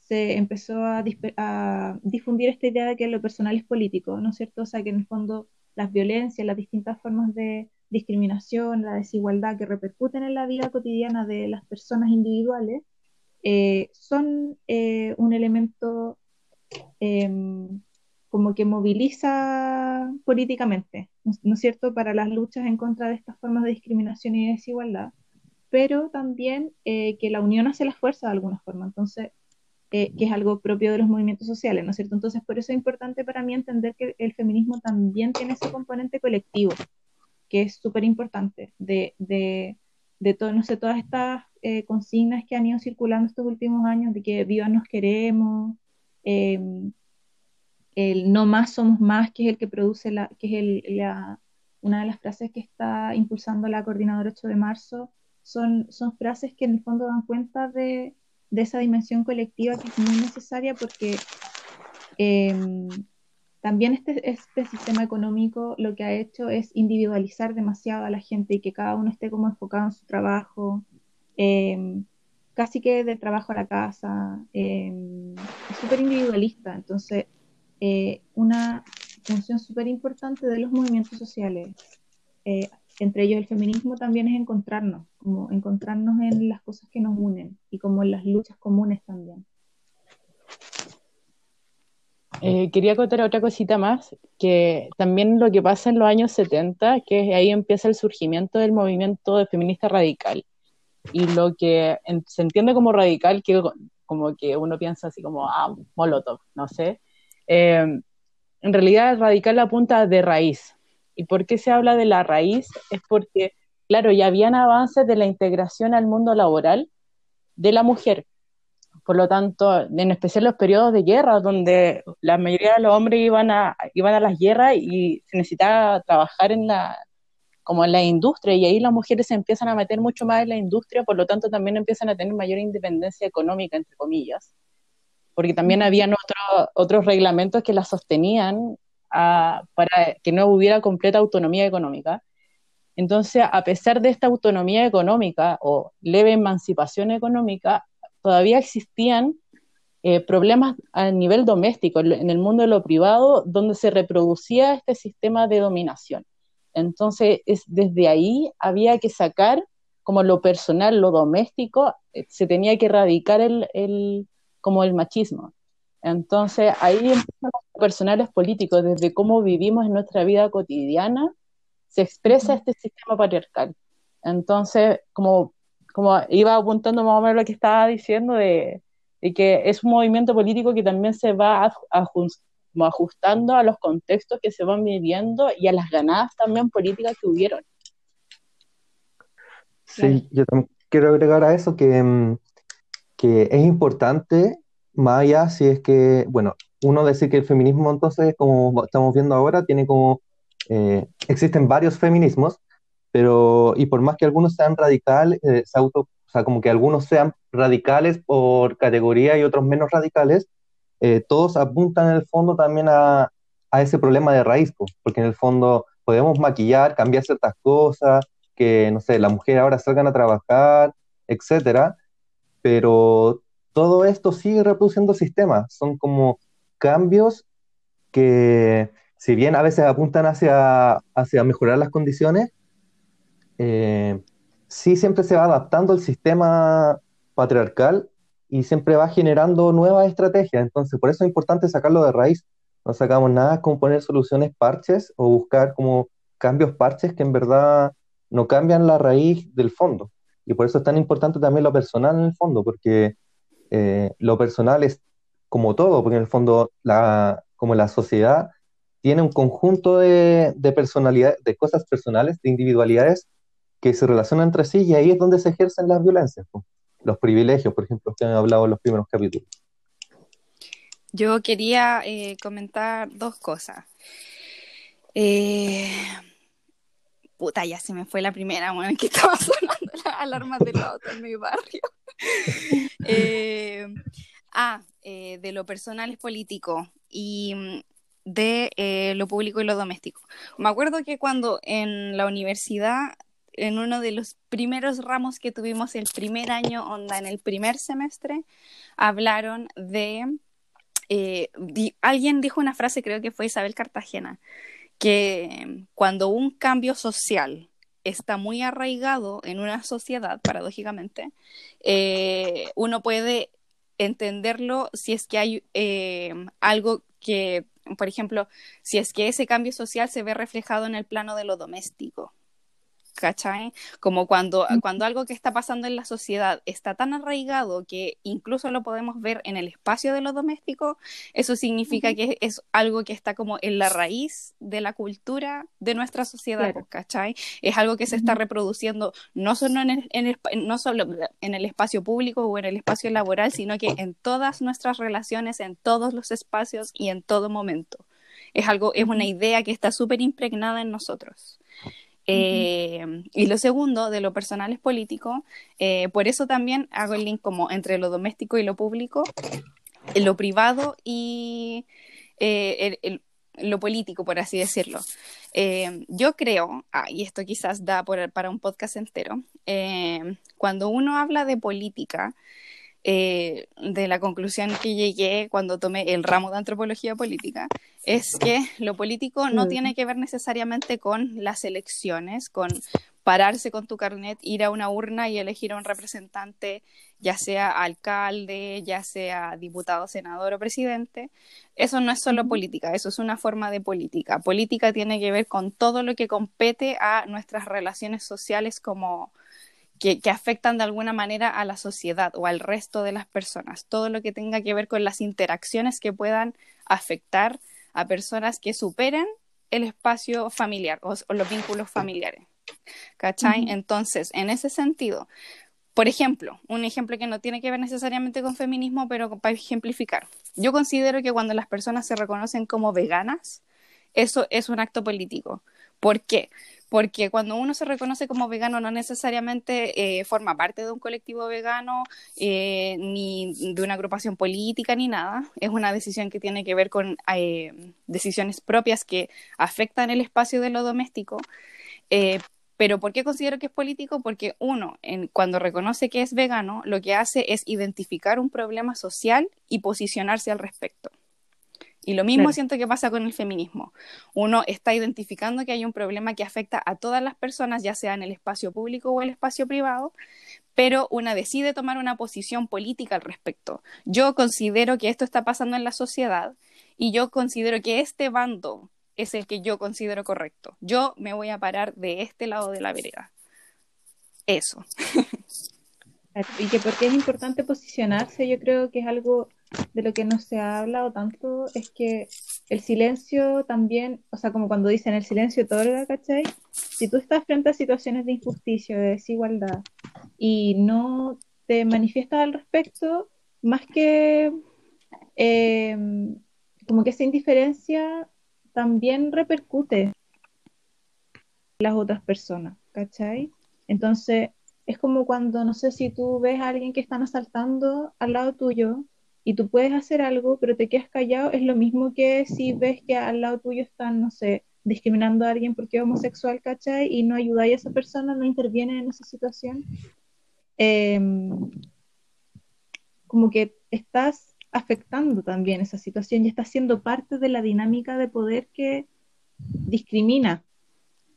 se empezó a, a, difundir esta idea de que lo personal es político, ¿no es cierto? O sea, que en el fondo las violencias, las distintas formas de discriminación, la desigualdad que repercuten en la vida cotidiana de las personas individuales, eh, son eh, un elemento eh, como que moviliza políticamente, ¿no es cierto?, para las luchas en contra de estas formas de discriminación y desigualdad, pero también eh, que la unión hace la fuerza de alguna forma. Entonces, eh, que es algo propio de los movimientos sociales, ¿no es cierto? Entonces, por eso es importante para mí entender que el feminismo también tiene ese componente colectivo, que es súper importante, de, de, de todo, no sé, todas estas eh, consignas que han ido circulando estos últimos años, de que vivas nos queremos, eh, el no más somos más, que es el que produce la, que es la, una de las frases que está impulsando la coordinadora 8 de marzo, son, frases que en el fondo dan cuenta de, de esa dimensión colectiva que es muy necesaria porque eh, también este, este sistema económico lo que ha hecho es individualizar demasiado a la gente y que cada uno esté como enfocado en su trabajo, eh, casi que del trabajo a la casa, eh, súper individualista. Entonces, eh, una función súper importante de los movimientos sociales, entre ellos el feminismo, también es encontrarnos, como encontrarnos en las cosas que nos unen y como en las luchas comunes también. Eh, quería contar otra cosita más, que también lo que pasa en los años 70, que ahí empieza el surgimiento del movimiento de feminista radical. Y lo que se entiende como radical, que como que uno piensa así como, ah, Molotov, no sé. Eh, en realidad radical apunta de raíz. ¿Y por qué se habla de la raíz? Es porque, claro, ya habían avances de la integración al mundo laboral de la mujer, por lo tanto, en especial los periodos de guerra, donde la mayoría de los hombres iban a, iban a las guerras y se necesitaba trabajar en la, como en la industria, y ahí las mujeres se empiezan a meter mucho más en la industria, por lo tanto también empiezan a tener mayor independencia económica, entre comillas, porque también habían otro, otros reglamentos que las sostenían a, para que no hubiera completa autonomía económica. Entonces, a pesar de esta autonomía económica o leve emancipación económica, todavía existían eh, problemas a nivel doméstico, en el mundo de lo privado, donde se reproducía este sistema de dominación. Entonces, es, desde ahí había que sacar como lo personal, lo doméstico, eh, se tenía que erradicar el, el, como el machismo. Entonces, ahí empiezan personales políticos, desde cómo vivimos en nuestra vida cotidiana, se expresa este sistema patriarcal. Entonces, como como iba apuntando más o menos lo que estaba diciendo de, de que es un movimiento político que también se va ajustando a los contextos que se van viviendo y a las ganadas también políticas que hubieron. Sí, yo también quiero agregar a eso que, mm, que es importante, más allá si es que, bueno, uno decir que el feminismo entonces, como estamos viendo ahora, tiene como, eh, existen varios feminismos, pero y por más que algunos sean radicales, eh, auto, o sea, como que algunos sean radicales por categoría y otros menos radicales, eh, todos apuntan en el fondo también a, a ese problema de raíz, porque en el fondo podemos maquillar, cambiar ciertas cosas, que, no sé, las mujeres ahora salgan a trabajar, etcétera, pero todo esto sigue reproduciendo sistemas, son como cambios que, si bien a veces apuntan hacia, hacia mejorar las condiciones, eh, sí siempre se va adaptando el sistema patriarcal y siempre va generando nuevas estrategias. Entonces, por eso es importante sacarlo de raíz. No sacamos nada con poner soluciones parches o buscar como cambios parches que en verdad no cambian la raíz del fondo. Y por eso es tan importante también lo personal en el fondo, porque eh, lo personal es como todo, porque en el fondo, la, como la sociedad tiene un conjunto de, de personalidades, de cosas personales, de individualidades que se relacionan entre sí y ahí es donde se ejercen las violencias, los privilegios, por ejemplo, que han hablado en los primeros capítulos. Yo quería eh, comentar dos cosas. Eh, puta, ya se me fue la primera, bueno, que estaba sonando las alarmas del auto en mi barrio. Eh, ah, de lo personal es político y mm, de lo público y lo doméstico. Me acuerdo que cuando en la universidad en uno de los primeros ramos que tuvimos el primer año, onda, en el primer semestre, hablaron de, eh, alguien dijo una frase, creo que fue Isabel Cartagena, que cuando un cambio social está muy arraigado en una sociedad, paradójicamente, eh, uno puede entenderlo si es que hay eh, algo que, por ejemplo, si es que ese cambio social se ve reflejado en el plano de lo doméstico. ¿Cachai? Como cuando, cuando algo que está pasando en la sociedad está tan arraigado que incluso lo podemos ver en el espacio de lo doméstico, eso significa que es algo que está como en la raíz de la cultura de nuestra sociedad, ¿cachai? Es algo que se está reproduciendo no solo en el, no solo en el espacio público o en el espacio laboral, sino que en todas nuestras relaciones, en todos los espacios y en todo momento. Es algo, es una idea que está súper impregnada en nosotros. Eh, y lo segundo, de lo personal es político, eh, por eso también hago el link como entre lo doméstico y lo público, lo privado y eh, lo político, por así decirlo. yo creo, ah, y esto quizás da para un podcast entero, cuando uno habla de política, eh, de la conclusión que llegué cuando tomé el ramo de antropología política es que lo político no mm. tiene que ver necesariamente con las elecciones, con pararse con tu carnet, ir a una urna y elegir a un representante, ya sea alcalde, ya sea diputado, senador o presidente. Eso no es solo política, eso es una forma de política. Política tiene que ver con todo lo que compete a nuestras relaciones sociales como que, afectan de alguna manera a la sociedad o al resto de las personas. Todo lo que tenga que ver con las interacciones que puedan afectar a personas que superen el espacio familiar o, los vínculos familiares. ¿Cachai? Entonces, en ese sentido, por ejemplo, un ejemplo que no tiene que ver necesariamente con feminismo, pero para ejemplificar. Yo considero que cuando las personas se reconocen como veganas, eso es un acto político. ¿Por qué? Porque cuando uno se reconoce como vegano no necesariamente eh, forma parte de un colectivo vegano, eh, ni de una agrupación política, ni nada. Es una decisión que tiene que ver con eh, decisiones propias que afectan el espacio de lo doméstico. pero ¿por qué considero que es político? Porque uno, cuando reconoce que es vegano, lo que hace es identificar un problema social y posicionarse al respecto. Y lo mismo siento que pasa con el feminismo. Uno está identificando que hay un problema que afecta a todas las personas, ya sea en el espacio público o el espacio privado, pero una decide tomar una posición política al respecto. Yo considero que esto está pasando en la sociedad y yo considero que este bando es el que yo considero correcto. Yo me voy a parar de este lado de la vereda. Eso. Y que porque es importante posicionarse, yo creo que es algo de lo que no se ha hablado tanto, es que el silencio también, o sea, como cuando dicen el silencio otorga, ¿cachai? Si tú estás frente a situaciones de injusticia, de desigualdad, y no te manifiestas al respecto, más que em, como que esa indiferencia también repercute en las otras personas, ¿cachai? Entonces, es como cuando, no sé, si tú ves a alguien que están asaltando al lado tuyo y tú puedes hacer algo, pero te quedas callado, es lo mismo que si ves que al lado tuyo están, no sé, discriminando a alguien porque es homosexual, ¿cachai? Y no ayudáis a esa persona, no interviene en esa situación, em, como que estás afectando también esa situación y estás siendo parte de la dinámica de poder que discrimina,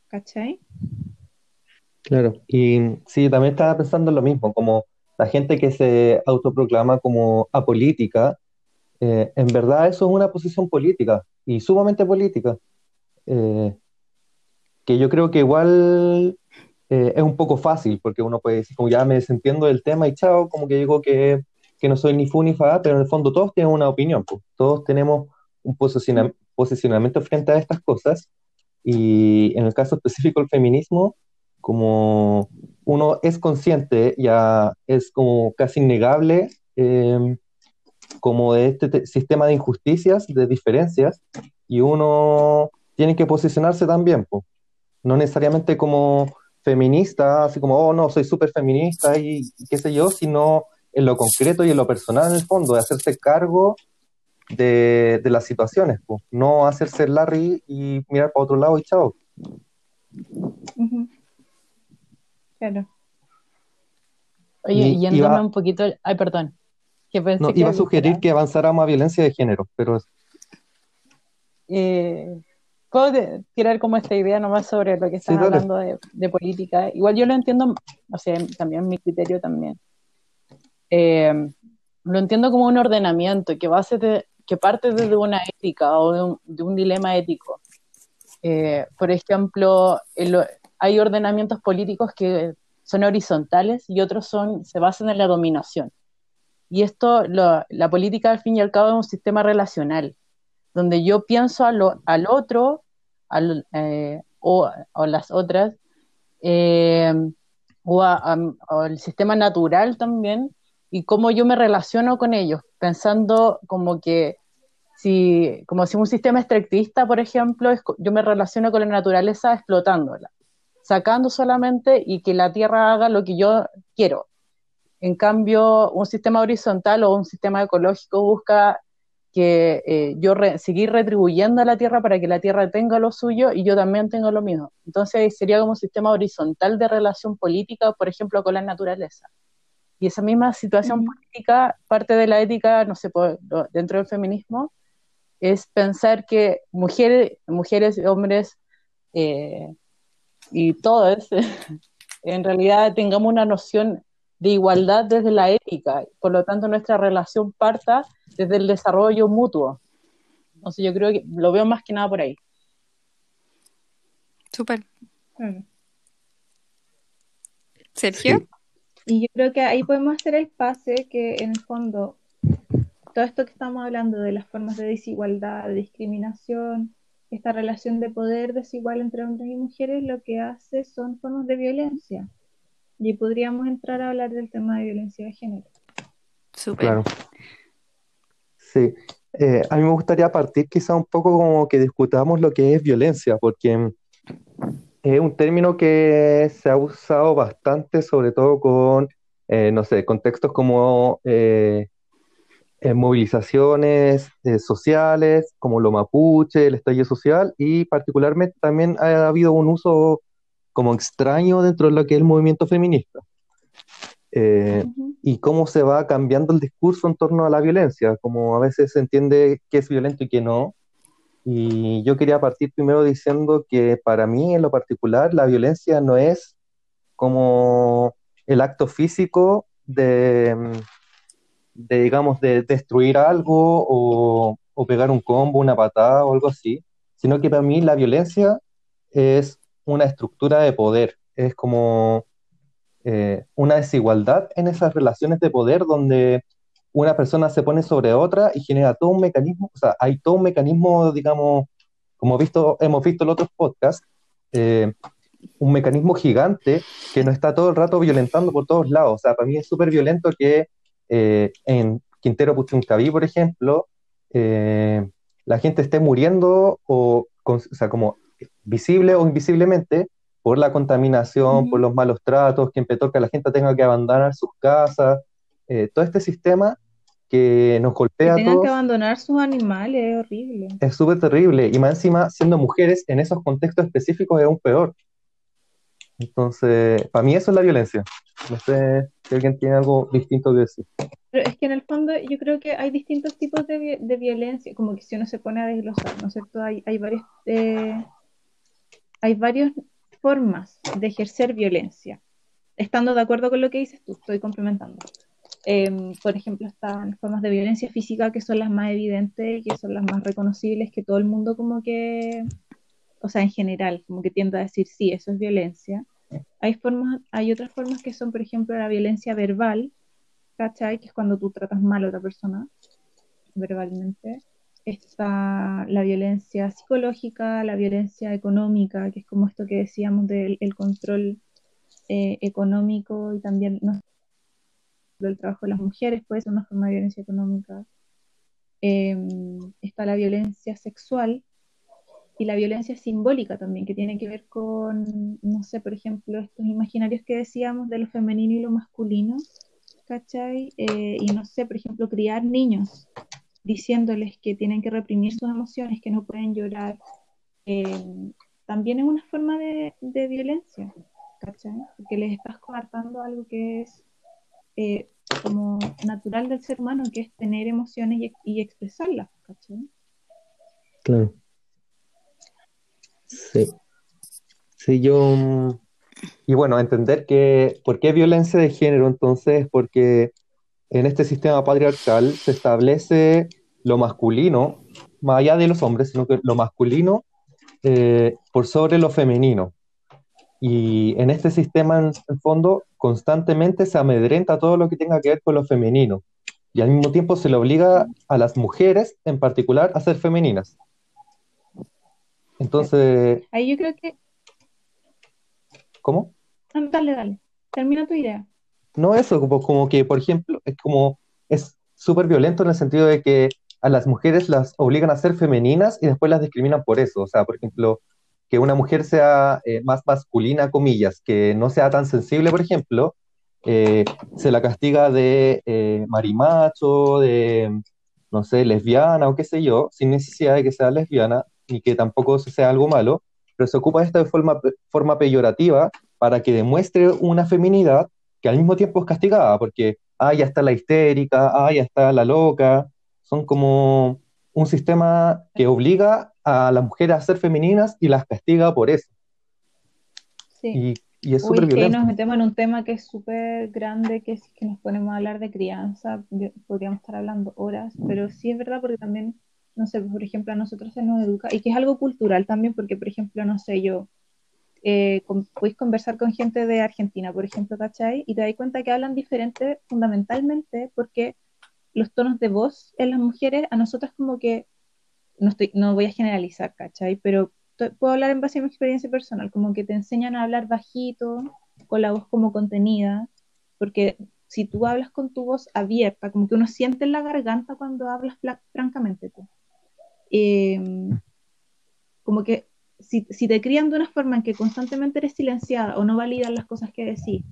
¿cachai? Claro, y sí, también estaba pensando en lo mismo, como la gente que se autoproclama como apolítica, eh, en verdad eso es una posición política y sumamente política, eh, que yo creo que igual eh, es un poco fácil, porque uno puede decir, como ya me desentiendo del tema y chao, como que digo que, que no soy ni fu ni fa, pero en el fondo todos tienen una opinión, pues, todos tenemos un posicionamiento frente a estas cosas, y en el caso específico del feminismo, como uno es consciente, ya es como casi innegable, eh, como de este sistema de injusticias, de diferencias, y uno tiene que posicionarse también, no necesariamente como feminista, así como, oh, no, soy súper feminista y, qué sé yo, sino en lo concreto y en lo personal, en el fondo, de hacerse cargo de, las situaciones, no hacerse Larry y mirar para otro lado y chao. Claro. Oye, y, yéndome un poquito, ay, perdón. Que no, iba a sugerir que avanzáramos a violencia de género, pero... Eh, puedo tirar como esta idea nomás sobre lo que están hablando de, política. Igual yo lo entiendo, o sea, también mi criterio también. Eh, lo entiendo como un ordenamiento que, base que parte desde una ética o de un, dilema ético. Eh, por ejemplo, hay ordenamientos políticos que son horizontales y otros son, se basan en la dominación. Y esto, la política al fin y al cabo es un sistema relacional, donde yo pienso al otro eh, o, o, las otras, eh, o, al sistema natural también, y cómo yo me relaciono con ellos, pensando como que si, como si un sistema estrictista, por ejemplo, yo me relaciono con la naturaleza explotándola, sacando solamente y que la Tierra haga lo que yo quiero. En cambio, un sistema horizontal o un sistema ecológico busca que eh, yo seguir retribuyendo a la Tierra para que la Tierra tenga lo suyo y yo también tengo lo mío. Entonces sería como un sistema horizontal de relación política, por ejemplo, con la naturaleza. Y esa misma situación política, parte de la ética, no sé, dentro del feminismo, es pensar que mujeres, mujeres y hombres eh, y todos, en realidad tengamos una noción de igualdad desde la ética, por lo tanto nuestra relación parta desde el desarrollo mutuo. Entonces yo creo que lo veo más que nada por ahí. Súper. Mm. Sergio. Y yo creo que ahí podemos hacer el pase que en el fondo todo esto que estamos hablando de las formas de desigualdad, de discriminación, esta relación de poder desigual entre hombres y mujeres, lo que hace son formas de violencia. Y podríamos entrar a hablar del tema de violencia de género. Súper. Claro. Sí. Eh, a mí me gustaría partir quizá un poco como que discutamos lo que es violencia, porque es un término que se ha usado bastante, sobre todo con, eh, no sé, contextos como eh, movilizaciones sociales, como lo mapuche, el estallido social, y particularmente también ha habido un uso como extraño dentro de lo que es el movimiento feminista. Eh, y cómo se va cambiando el discurso en torno a la violencia, como a veces se entiende qué es violento y qué no. Y yo quería partir primero diciendo que para mí en lo particular la violencia no es como el acto físico de, de digamos, de destruir algo o, o pegar un combo, una patada o algo así, sino que para mí la violencia es una estructura de poder, es como eh, una desigualdad en esas relaciones de poder donde una persona se pone sobre otra y genera todo un mecanismo, o sea, hay todo un mecanismo, digamos, como visto, hemos visto en otros podcasts, eh, un mecanismo gigante que nos está todo el rato violentando por todos lados. O sea, para mí es súper violento que eh, en Quintero Puchuncaví, por ejemplo, la gente esté muriendo o, o sea, como visible o invisiblemente, por la contaminación, por los malos tratos, que en Petorca la gente tenga que abandonar sus casas, eh, todo este sistema que nos golpea Que a tengan que abandonar sus animales, es horrible. Es súper terrible. Y más encima, siendo mujeres en esos contextos específicos es aún peor. Entonces, para mí eso es la violencia. No sé si alguien tiene algo distinto que decir. Pero es que en el fondo yo creo que hay distintos tipos de, de violencia, como que si uno se pone a desglosar, ¿no es cierto? Hay, hay varios, eh, hay varias formas de ejercer violencia. Estando de acuerdo con lo que dices tú, estoy complementando. Em, por ejemplo, están formas de violencia física que son las más evidentes, que son las más reconocibles, que todo el mundo como que, o sea, en general, como que tiende a decir, sí, eso es violencia. Hay formas, hay otras formas que son, por ejemplo, la violencia verbal, ¿cachai? Que es cuando tú tratas mal a otra persona verbalmente. Está la violencia psicológica, la violencia económica, que es como esto que decíamos del el control eh, económico y también del trabajo de las mujeres, puede ser una forma de violencia económica. Eh, está la violencia sexual y la violencia simbólica también, que tiene que ver con, no sé, por ejemplo, estos imaginarios que decíamos de lo femenino y lo masculino, ¿cachai? Eh, y no sé, por ejemplo, criar niños diciéndoles que tienen que reprimir sus emociones, que no pueden llorar, eh, también es una forma de, de violencia, ¿cachai? Porque les estás coartando algo que es eh, como natural del ser humano, que es tener emociones y, y expresarlas, ¿cachai? Claro. Sí. Sí, yo. Y bueno, entender que. ¿Por qué violencia de género entonces? Porque en este sistema patriarcal se establece lo masculino, más allá de los hombres, sino que lo masculino eh, por sobre lo femenino. Y en este sistema, en el fondo, constantemente se amedrenta todo lo que tenga que ver con lo femenino. Y al mismo tiempo se le obliga a las mujeres, en particular, a ser femeninas. Entonces, Ahí yo creo que... ¿cómo? ah, Dale, dale, termina tu idea. No eso, como, como que, por ejemplo, es como, es súper violento en el sentido de que a las mujeres las obligan a ser femeninas y después las discriminan por eso. O sea, por ejemplo, que una mujer sea eh, más masculina, comillas, que no sea tan sensible, por ejemplo, eh, se la castiga de eh, marimacho, de, no sé, lesbiana o qué sé yo, sin necesidad de que sea lesbiana ni que tampoco sea algo malo, pero se ocupa esta de forma, forma peyorativa para que demuestre una feminidad que al mismo tiempo es castigada, porque, ah, ya está la histérica, ah, ya está la loca, son como un sistema que obliga a las mujeres a ser femeninas y las castiga por eso. Sí. Y, y es súper que nos metemos en un tema que es súper grande, que es que nos ponemos a hablar de crianza, podríamos estar hablando horas, pero sí es verdad porque también, no sé, por ejemplo, a nosotros se nos educa, y que es algo cultural también, porque, por ejemplo, no sé, yo, eh, con- podéis conversar con gente de Argentina, por ejemplo, ¿cachai? Y te das cuenta que hablan diferente fundamentalmente porque los tonos de voz en las mujeres, a nosotras como que, no estoy, no voy a generalizar, ¿cachai? Pero puedo hablar en base a mi experiencia personal, como que te enseñan a hablar bajito, con la voz como contenida, porque si tú hablas con tu voz abierta, como que uno siente en la garganta cuando hablas francamente tú. Eh, como que si, si te crían de una forma en que constantemente eres silenciada o no validan las cosas que decís,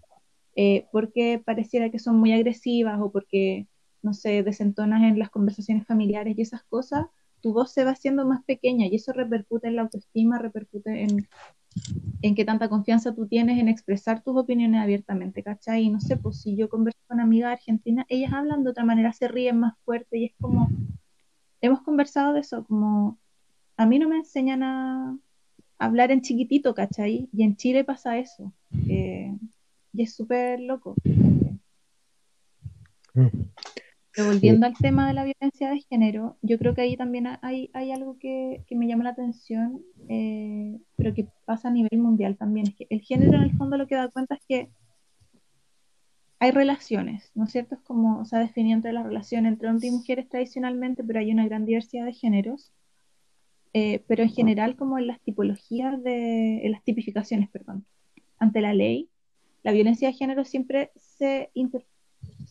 eh, porque pareciera que son muy agresivas o porque, no sé, desentonas en las conversaciones familiares y esas cosas, tu voz se va haciendo más pequeña y eso repercute en la autoestima, repercute en, en qué tanta confianza tú tienes en expresar tus opiniones abiertamente, ¿cachai? Y no sé, pues si yo converso con amigas argentinas, ellas hablan de otra manera, se ríen más fuerte y es como, hemos conversado de eso, como a mí no me enseñan a hablar en chiquitito, ¿cachai? Y en Chile pasa eso. eh, y es súper loco. Pero volviendo al tema de la violencia de género, yo creo que ahí también hay, hay algo que, que me llama la atención, eh, pero que pasa a nivel mundial también. Es que el género en el fondo lo que da cuenta es que hay relaciones, ¿no es cierto? Es como se ha definido entre las relaciones entre hombres y mujeres tradicionalmente, pero hay una gran diversidad de géneros. Eh, pero en general como en las tipologías de, en las tipificaciones, perdón, ante la ley, la violencia de género siempre se,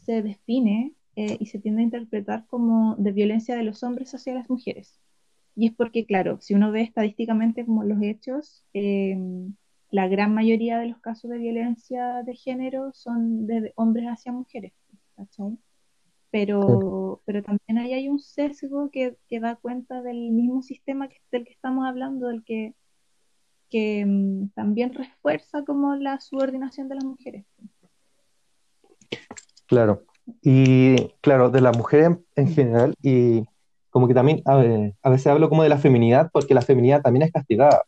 se define eh, y se tiende a interpretar como de violencia de los hombres hacia las mujeres. Y es porque, claro, si uno ve estadísticamente como los hechos, eh, la gran mayoría de los casos de violencia de género son de hombres hacia mujeres, ¿cachai? Pero pero también ahí hay un sesgo que, que da cuenta del mismo sistema que, del que estamos hablando, del que, que mm, también refuerza como la subordinación de las mujeres. Claro, y claro, de las mujeres en, general, y como que también a, a, veces hablo como de la feminidad, porque la feminidad también es castigada.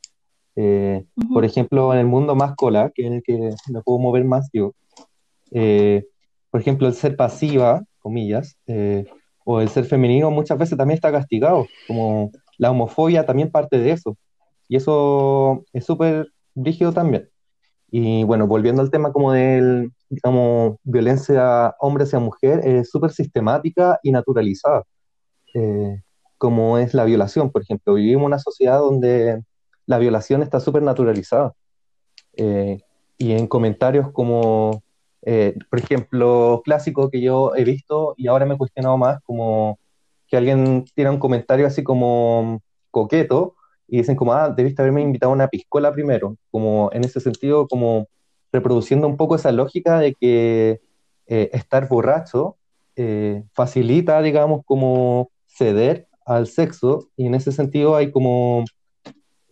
Eh, Ujú. Por ejemplo, en el mundo más cola, que en el que me puedo mover más yo, eh, por ejemplo, el ser pasiva, comillas, eh, o el ser femenino muchas veces también está castigado, como la homofobia también parte de eso, y eso es súper rígido también. Y bueno, volviendo al tema como del, digamos, violencia hombre hacia mujer, es súper sistemática y naturalizada, eh, como es la violación, por ejemplo. Vivimos en una sociedad donde la violación está súper naturalizada. Eh, y en comentarios como, eh, por ejemplo, clásico que yo he visto y ahora me he cuestionado más, como que alguien tiene un comentario así como coqueto y dicen como, ah, debiste haberme invitado a una piscola primero, como en ese sentido, como reproduciendo un poco esa lógica de que eh, estar borracho facilita, digamos, como ceder al sexo y en ese sentido hay como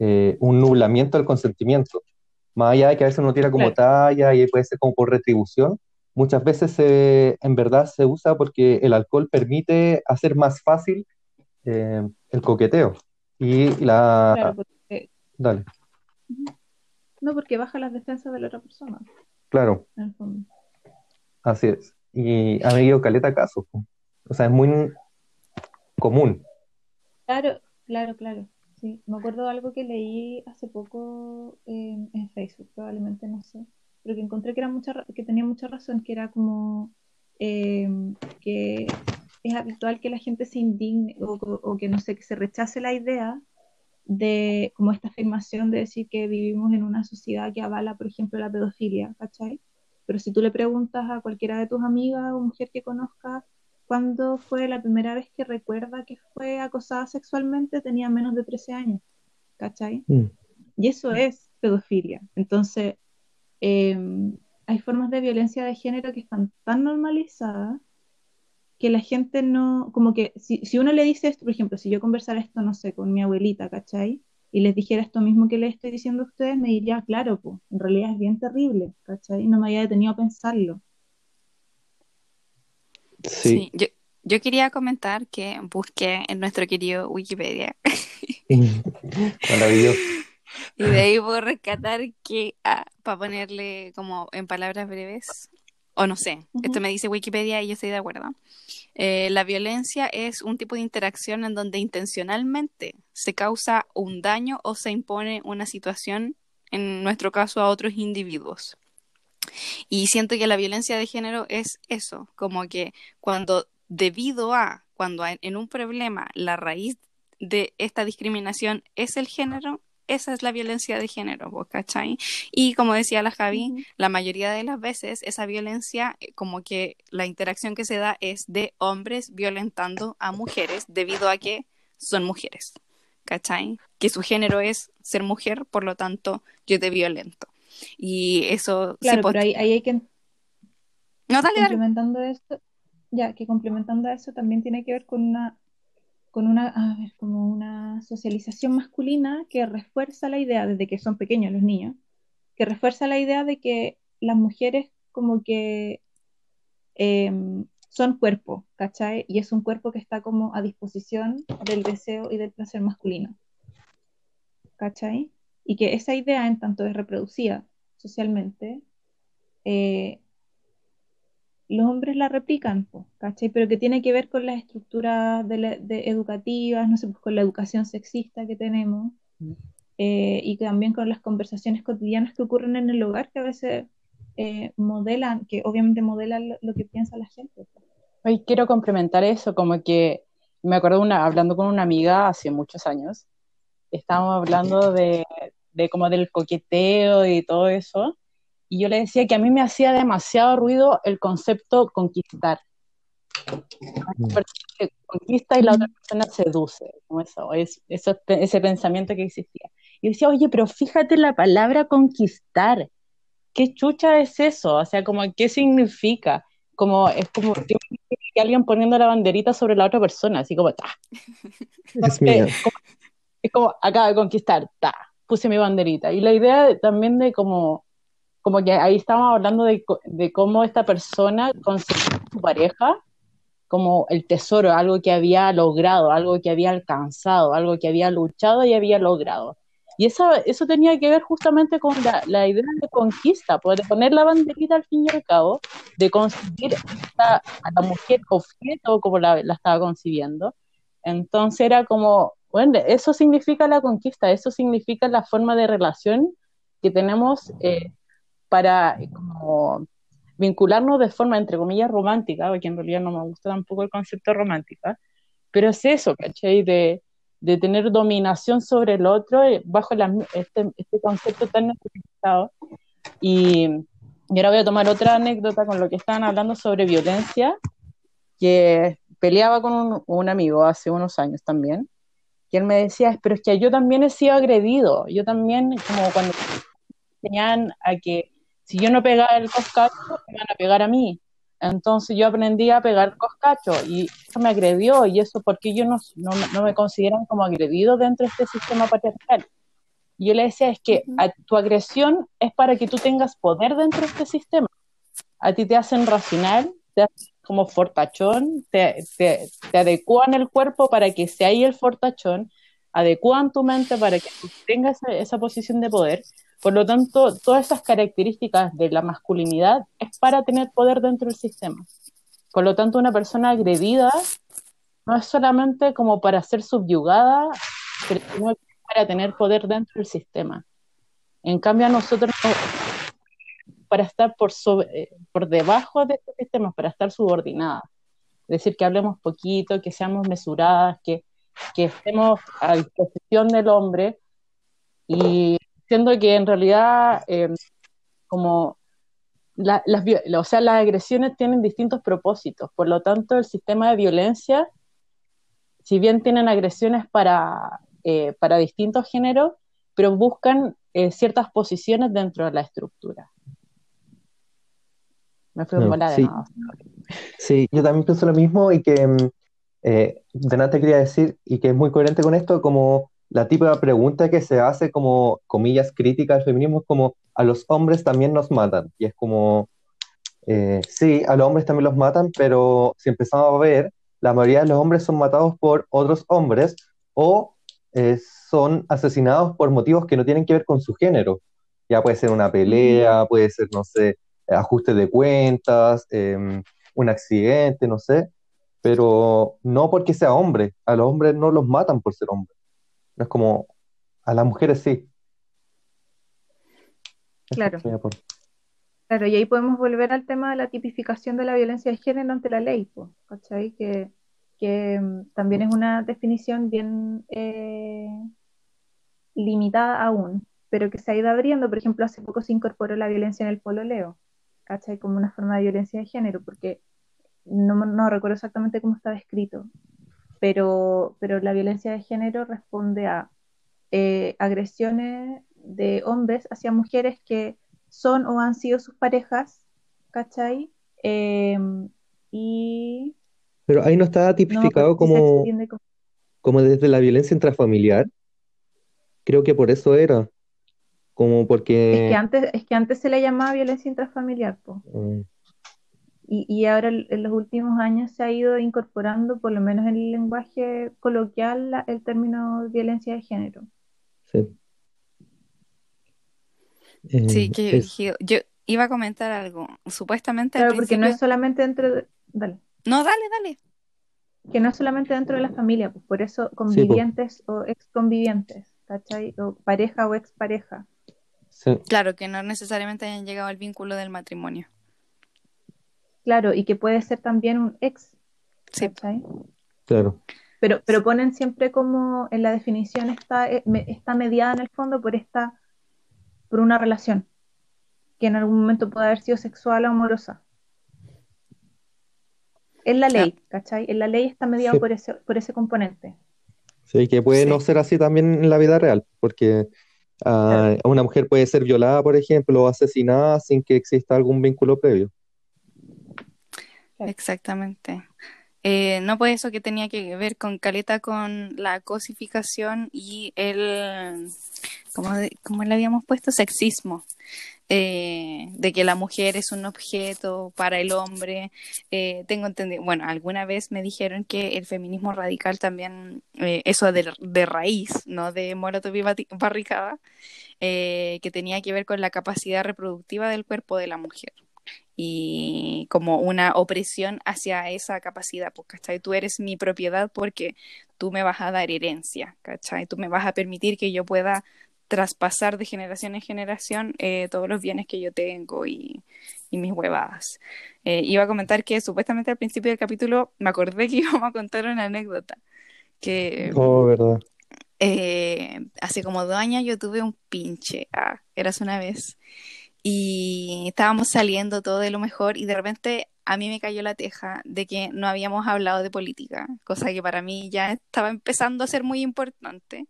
eh, un nublamiento del consentimiento. Más allá de que a veces uno tira como talla y puede ser como por retribución, muchas veces se- en verdad se usa porque el alcohol permite hacer más fácil eh, el coqueteo. Y la... Claro, porque, Dale, no porque baja las defensas de la otra persona, claro, así es. Y ha habido caleta casos. po. O sea, es muy común. Claro, claro, claro. Sí, me acuerdo de algo que leí hace poco en, en Facebook, probablemente no sé, pero que encontré que era mucha, que tenía mucha razón, que era como eh, que es habitual que la gente se indigne o, o- o que no sé, que se rechace la idea de como esta afirmación de decir que vivimos en una sociedad que avala, por ejemplo, la pedofilia, ¿cachai? Pero si tú le preguntas a cualquiera de tus amigas o mujer que conozcas cuándo fue la primera vez que recuerda que fue acosada sexualmente, tenía menos de 13 años, ¿cachai? Mm. Y eso es pedofilia. Entonces, eh, hay formas de violencia de género que están tan normalizadas que la gente no, como que si, si uno le dice esto, por ejemplo, si yo conversara esto, no sé, con mi abuelita, ¿cachai? Y les dijera esto mismo que les estoy diciendo a ustedes, me diría, claro, pues, en realidad es bien terrible, ¿cachai? No me había detenido a pensarlo. Sí. Sí, yo, yo quería comentar que busqué en nuestro querido Wikipedia Maravilloso. y de ahí puedo rescatar que, ah, para ponerle como en palabras breves, o no sé, esto me dice Wikipedia y yo estoy de acuerdo. Eh, la violencia es un tipo de interacción en donde intencionalmente se causa un daño o se impone una situación, en nuestro caso, a otros individuos. Y siento que la violencia de género es eso, como que cuando debido a, cuando en un problema la raíz de esta discriminación es el género, esa es la violencia de género, ¿vos cachai? Y como decía la Javi, la mayoría de las veces esa violencia, eh, como que la interacción que se da es de hombres violentando a mujeres debido a que son mujeres, ¿cachai? Que su género es ser mujer, por lo tanto yo te violento. Y eso se Claro, pot- pero ahí, ahí hay que, No, dale, dale. complementando esto, ya, que complementando a eso también tiene que ver con una, con una, a ver, como una socialización masculina que refuerza la idea, desde que son pequeños los niños, que refuerza la idea de que las mujeres como que eh, son cuerpo, ¿cachai? Y es un cuerpo que está como a disposición del deseo y del placer masculino, ¿cachai? Y que esa idea, en tanto es reproducida socialmente, eh, los hombres la replican, ¿cachai? Pero que tiene que ver con las estructuras de la- de educativas, no sé, pues con la educación sexista que tenemos, eh, y también con las conversaciones cotidianas que ocurren en el hogar, que a veces eh, modelan, que obviamente modelan lo, lo que piensa la gente. Hoy quiero complementar eso, como que me acuerdo una, hablando con una amiga hace muchos años, estábamos hablando de, de como del coqueteo y todo eso, y yo le decía que a mí me hacía demasiado ruido el concepto conquistar. Mm. que conquista y la otra persona seduce, como eso, es, eso, ese pensamiento que existía. Y decía, oye, pero fíjate la palabra conquistar, ¿qué chucha es eso? O sea, como, ¿qué significa? Como, es como, ¿qué que alguien poniendo la banderita sobre la otra persona, así como, ta. Es es como, acaba de conquistar, ta, puse mi banderita. Y la idea también de como, como que ahí estábamos hablando de, de cómo esta persona considera su pareja como el tesoro, algo que había logrado, algo que había alcanzado, algo que había luchado y había logrado. Y eso, eso tenía que ver justamente con la, la idea de conquista, poder poner la banderita al fin y al cabo, de concebir a la mujer objeto como la, la estaba concibiendo. Entonces era como, bueno, eso significa la conquista, eso significa la forma de relación que tenemos eh, para como, vincularnos de forma, entre comillas, romántica, porque en realidad no me gusta tampoco el concepto romántica, pero es eso, ¿cachai? De, de tener dominación sobre el otro eh, bajo este, este, concepto tan necesitado. Y, y, ahora voy a tomar otra anécdota con lo que estaban hablando sobre violencia, que peleaba con un, un amigo hace unos años también, y él me decía, pero es que yo también he sido agredido, yo también, como cuando enseñan a que si yo no pegaba el coscacho, me van a pegar a mí. Entonces yo aprendí a pegar coscacho y eso me agredió y eso porque ellos no, no, me consideran como agredido dentro de este sistema patriarcal. Y yo le decía, es que tu agresión es para que tú tengas poder dentro de este sistema. A ti te hacen racional, te hacen como fortachón, te, te, adecuan el cuerpo para que sea ahí el fortachón, adecuan tu mente para que tengas esa posición de poder, por lo tanto, todas esas características de la masculinidad es para tener poder dentro del sistema. Por lo tanto, una persona agredida no es solamente como para ser subyugada, sino para tener poder dentro del sistema. En cambio, a nosotros, para estar por, sobre, por debajo de este sistema, para estar subordinadas. Es decir, que hablemos poquito, que seamos mesuradas, que, estemos a disposición del hombre y siendo que en realidad eh, como las, agresiones tienen distintos propósitos, por lo tanto el sistema de violencia, si bien tienen agresiones para, eh, distintos géneros, pero buscan eh, ciertas posiciones dentro de la estructura. Me fui un sí. sí, yo también pienso lo mismo y que mm, eh, te quería decir, y que es muy coherente con esto, como la típica pregunta que se hace como, comillas, crítica al feminismo es como, a los hombres también nos matan. Y es como, eh, sí, a los hombres también los matan, pero si empezamos a ver, la mayoría de los hombres son matados por otros hombres o eh, son asesinados por motivos que no tienen que ver con su género. Ya puede ser una pelea, puede ser, no sé, ajuste de cuentas, em, un accidente, no sé, pero no porque sea hombre. A los hombres no los matan por ser hombres es como, a las mujeres sí. Claro. Claro, y ahí podemos volver al tema de la tipificación de la violencia de género ante la ley, ¿cachai? Que, que mm, también es una definición bien eh, limitada aún, pero que se ha ido abriendo. Por ejemplo, hace poco se incorporó la violencia en el pololeo, ¿cachai? Como una forma de violencia de género, porque no, no recuerdo exactamente cómo estaba escrito, pero, pero la violencia de género responde a eh, agresiones de hombres hacia mujeres que son o han sido sus parejas, ¿cachai? Em, y... Pero ahí no está tipificado como, como, desde la violencia intrafamiliar. Creo que por eso era. Como porque... Es que antes, es que antes se le llamaba violencia intrafamiliar, pues. Y, ahora en los últimos años se ha ido incorporando, por lo menos en el lenguaje coloquial, el término violencia de género. Sí. sí, eh, que yo iba a comentar algo. Supuestamente. Claro, porque no es solamente dentro de. Dale. No, dale, dale. Que no es solamente dentro de la familia, pues por eso convivientes o ex convivientes, ¿cachai? O pareja o expareja. Sí. Claro, que no necesariamente hayan llegado al vínculo del matrimonio. Claro, y que puede ser también un ex. Sí. Claro. Pero, pero ponen siempre como en la definición está, eh, está mediada en el fondo por esta, por una relación que en algún momento puede haber sido sexual o amorosa. Es la ley, ¿cachai? En la ley está mediado por, ese, por ese componente. Sí, que puede no ser así también en la vida real, porque uh, una mujer puede ser violada, por ejemplo, o asesinada sin que exista algún vínculo previo. Exactamente. Eh, no pues eso que tenía que ver con caleta con la cosificación y el, ¿cómo, le habíamos puesto? Sexismo. Eh, de que la mujer es un objeto para el hombre. Eh, tengo entendido, bueno, alguna vez me dijeron que el feminismo radical también, eh, eso de, de raíz, no de Molotov y Barricada, eh, que tenía que ver con la capacidad reproductiva del cuerpo de la mujer y como una opresión hacia esa capacidad, pues, ¿cachai? Tú eres mi propiedad porque tú me vas a dar herencia, ¿cachai? Tú me vas a permitir que yo pueda traspasar de generación en generación eh, todos los bienes que yo tengo y, y mis huevadas. Eh, iba a comentar que supuestamente al principio del capítulo me acordé que íbamos a contar una anécdota, que Oh, verdad. eh, hace como dos años yo tuve un pinche, ah, eras una vez, y estábamos saliendo todo de lo mejor y de repente a mí me cayó la teja de que no habíamos hablado de política, cosa que para mí ya estaba empezando a ser muy importante.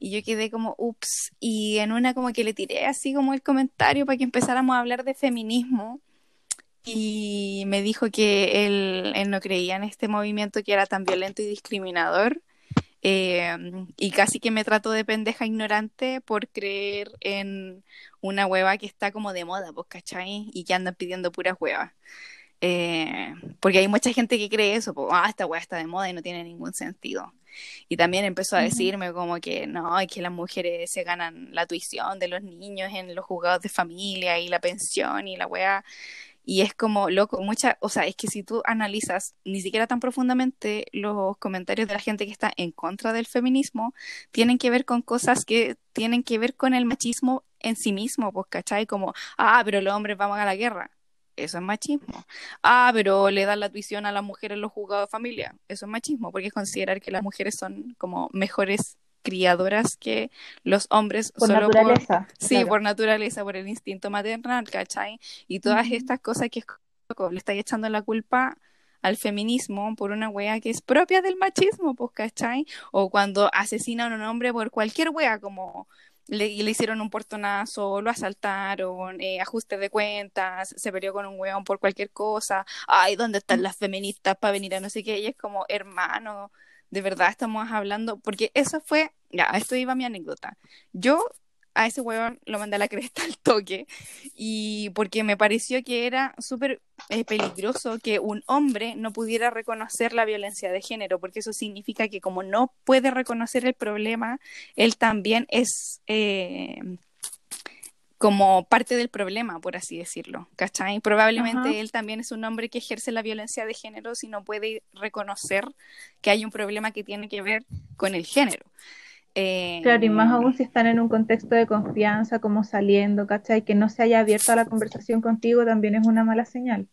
Y yo quedé como, ups, y en una como que le tiré así como el comentario para que empezáramos a hablar de feminismo. Y me dijo que él, no creía en este movimiento que era tan violento y discriminador. Eh, y casi que me trató de pendeja ignorante por creer en una hueva que está como de moda, pues, ¿cachai? Y que andan pidiendo puras huevas. Eh, porque hay mucha gente que cree eso, pues, ah, esta hueá está de moda y no tiene ningún sentido. Y también empezó a decirme como que no, es que las mujeres se ganan la tuición de los niños en los juzgados de familia y la pensión y la weá. Y es como, loco, mucha, o sea, es que si tú analizas ni siquiera tan profundamente los comentarios de la gente que está en contra del feminismo, tienen que ver con cosas que tienen que ver con el machismo en sí mismo, pues, ¿cachai? Como, ah, pero los hombres vamos a la guerra. Eso es machismo. Ah, pero le dan la tuición a las mujeres en los juzgados de familia. Eso es machismo, porque es considerar que las mujeres son como mejores criadoras que los hombres Por solo por, naturaleza. Sí, claro. por naturaleza, por el instinto maternal, ¿cachai? Y todas estas cosas que es le estáis echando la culpa al feminismo por una wea que es propia del machismo, pues, ¿cachai? O cuando asesinan a un hombre por cualquier wea, como le, le hicieron un portonazo, lo asaltaron, eh, ajuste de cuentas, se peleó con un weón por cualquier cosa, ay, ¿dónde están las feministas para venir a no sé qué? Y es como, hermano, de verdad estamos hablando, porque eso fue, ya, esto iba mi anécdota. Yo a ese weón lo mandé a la cresta al toque y porque me pareció que era súper eh, peligroso que un hombre no pudiera reconocer la violencia de género, porque eso significa que como no puede reconocer el problema, él también es eh, como parte del problema, por así decirlo, ¿cachai? Probablemente él también es un hombre que ejerce la violencia de género si no puede reconocer que hay un problema que tiene que ver con el género. Eh, Claro, y más aún si están en un contexto de confianza, como saliendo, ¿cachai? Que no se haya abierto a la conversación contigo también es una mala señal.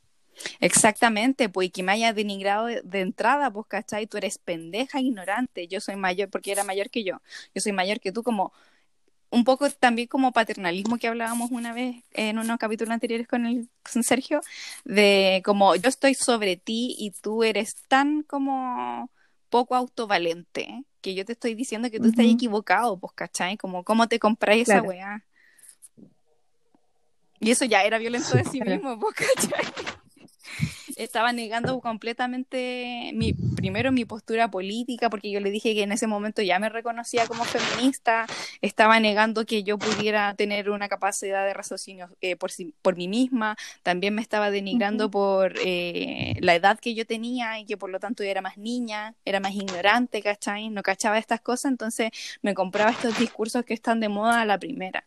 Exactamente, pues y que me haya denigrado de, de entrada, pues, ¿cachai? Tú eres pendeja, ignorante, yo soy mayor, porque era mayor que yo, yo soy mayor que tú, como un poco también como paternalismo que hablábamos una vez en unos capítulos anteriores con, el, con Sergio, de como yo estoy sobre ti y tú eres tan como poco autovalente que yo te estoy diciendo que tú estás equivocado, pues, ¿cachai? Como, ¿cómo te compráis esa weá? Y eso ya era violento de sí mismo, pues, ¿cachai? Estaba negando completamente mi, primero mi postura política, porque yo le dije que en ese momento ya me reconocía como feminista, estaba negando que yo pudiera tener una capacidad de raciocinio eh, por, sí- por mí misma, también me estaba denigrando por eh, la edad que yo tenía y que por lo tanto yo era más niña, era más ignorante, ¿cachai? No cachaba estas cosas, entonces me compraba estos discursos que están de moda a la primera.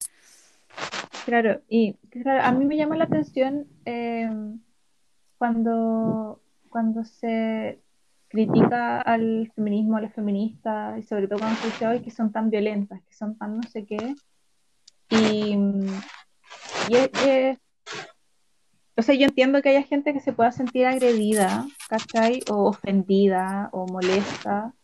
Claro, y claro, a mí me llama la atención eh, cuando, cuando se critica al feminismo, a las feministas, y sobre todo cuando se dice "Ay, que son tan violentas, que son tan no sé qué. Y, y es- es- o sea, yo entiendo que haya gente que se pueda sentir agredida, ¿cachai? O ofendida o molesta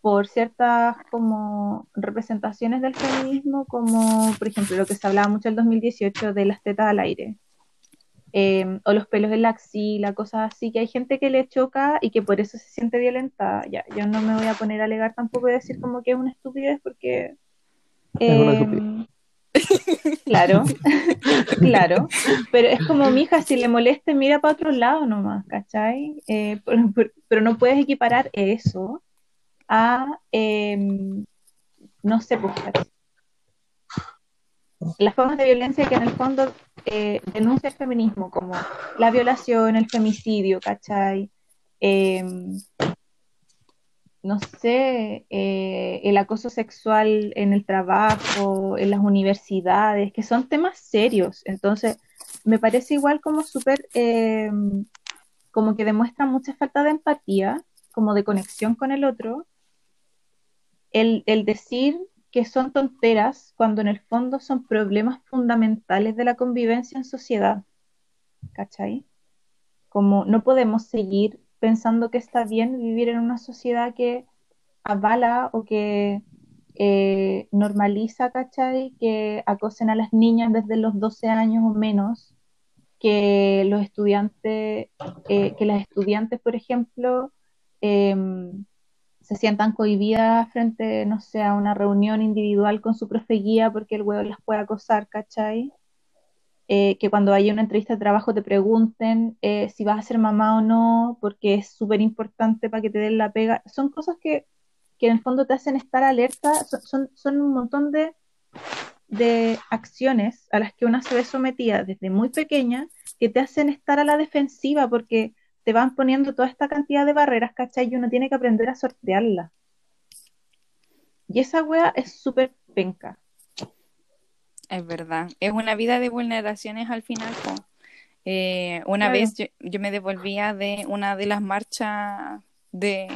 por ciertas como representaciones del feminismo, como por ejemplo lo que se hablaba mucho en el 2018 de las tetas al aire, eh, o los pelos en la axila, cosas así, que hay gente que le choca y que por eso se siente violentada. Ya, yo no me voy a poner a alegar tampoco y decir como que es una estupidez porque Es una estupidez. Claro, claro. Pero es como, mija, si le moleste, mira para otro lado nomás, ¿cachai? Eh, pero, no puedes equiparar eso a, em, no sé, pues, las formas de violencia que en el fondo eh, denuncia el feminismo, como la violación, el femicidio, ¿cachai? Em, no sé, eh, el acoso sexual en el trabajo, en las universidades, que son temas serios. Entonces, me parece igual como súper, em, como que demuestra mucha falta de empatía, como de conexión con el otro, el, el decir que son tonteras cuando en el fondo son problemas fundamentales de la convivencia en sociedad. ¿Cachai? Como no podemos seguir pensando que está bien vivir en una sociedad que avala o que eh, normaliza, ¿cachai? Que acosen a las niñas desde los 12 años o menos, que los estudiantes, eh, que las estudiantes, por ejemplo, em, se sientan cohibidas frente, no sé, a una reunión individual con su profe guía porque el huevo las puede acosar, ¿cachai? Eh, que cuando haya una entrevista de trabajo te pregunten eh, si vas a ser mamá o no, porque es súper importante para que te den la pega. Son cosas que, que, en el fondo te hacen estar alerta, son, son, un montón de, de acciones a las que una se ve sometida desde muy pequeña que te hacen estar a la defensiva porque te van poniendo toda esta cantidad de barreras, ¿cachai? Y uno tiene que aprender a sortearla. Y esa wea es súper penca. Es verdad. Es una vida de vulneraciones al final. Eh, una vez yo, yo, me devolvía de una de las marchas de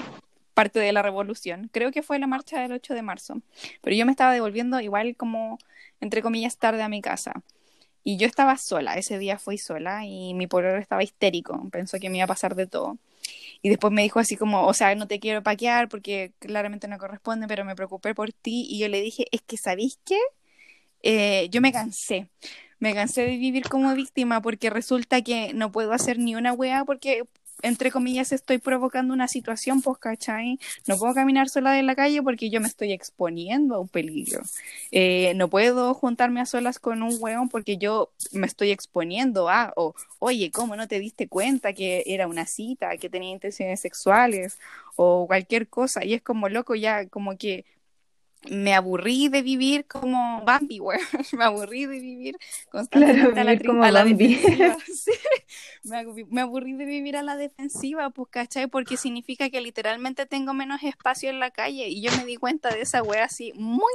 parte de la revolución. Creo que fue la marcha del 8 de marzo. Pero yo me estaba devolviendo igual como, entre comillas, tarde a mi casa. Y yo estaba sola, ese día fui sola y mi pololo estaba histérico, pensó que me iba a pasar de todo. Y después me dijo así como, o sea, no te quiero paquear porque claramente no corresponde, pero me preocupé por ti. Y yo le dije, es que, ¿sabéis qué? Eh, yo me cansé. Me cansé de vivir como víctima porque resulta que no puedo hacer ni una wea porque entre comillas, estoy provocando una situación, pues, ¿cachai? No puedo caminar sola en la calle porque yo me estoy exponiendo a un peligro. Eh, no puedo juntarme a solas con un hueón porque yo me estoy exponiendo a, o, oye, ¿cómo no te diste cuenta que era una cita, que tenía intenciones sexuales, o cualquier cosa? Y es como loco, ya, como que me aburrí de vivir como Bambi, güey. me aburrí de vivir constantemente a la, como defensiva. me, aburrí de vivir a la defensiva, pues, ¿cachai? Porque significa que literalmente tengo menos espacio en la calle. Y yo me di cuenta de esa güey así muy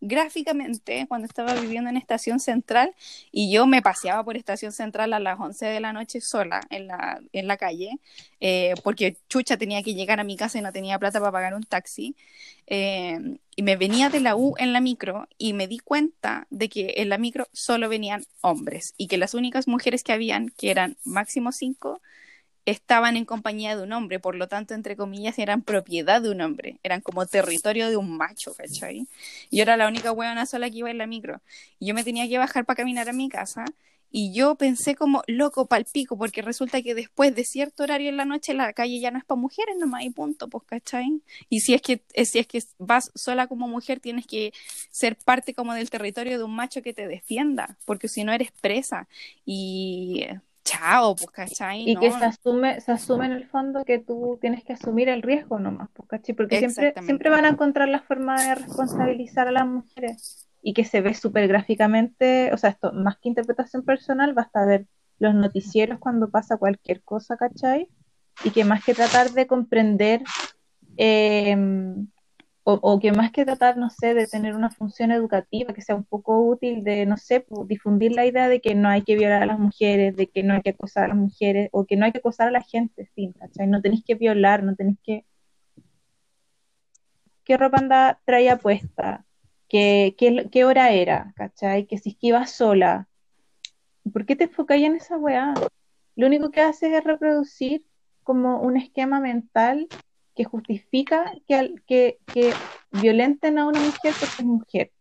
gráficamente cuando estaba viviendo en Estación Central y yo me paseaba por Estación Central a las 11 de la noche sola en la, en la calle eh, porque chucha tenía que llegar a mi casa y no tenía plata para pagar un taxi eh, y me venía de la U en la micro y me di cuenta de que en la micro solo venían hombres y que las únicas mujeres que habían, que eran máximo cinco, estaban en compañía de un hombre, por lo tanto, entre comillas, eran propiedad de un hombre, eran como territorio de un macho, ¿cachai? Y yo era la única huevona sola que iba en la micro. Y yo me tenía que bajar para caminar a mi casa. Y yo pensé como loco palpico, porque resulta que después de cierto horario en la noche la calle ya no es para mujeres nomás y punto, pues, ¿cachai? Y si es que, eh, si es que vas sola como mujer, tienes que ser parte como del territorio de un macho que te defienda, porque si no eres presa. Y chao, pues, ¿cachai? Y que se asume, se asume en el fondo que tú tienes que asumir el riesgo nomás, pues, ¿cachai? Porque siempre, siempre van a encontrar la forma de responsabilizar a las mujeres y que se ve súper gráficamente, o sea, esto más que interpretación personal, basta ver los noticieros cuando pasa cualquier cosa, ¿cachai? Y que más que tratar de comprender eh, o, que más que tratar, no sé, de tener una función educativa que sea un poco útil, de, no sé, difundir la idea de que no hay que violar a las mujeres, de que no hay que acosar a las mujeres, o que no hay que acosar a la gente, sí, ¿cachai? No tenéis que violar, no tenéis que... ¿Qué ropa anda traía puesta? ¿Qué, qué, hora era? ¿Cachai? Que si es que ibas sola. ¿Por qué te enfocáis en esa weá? Lo único que haces es reproducir como un esquema mental que justifica que, que, que violenten a una mujer porque es mujer.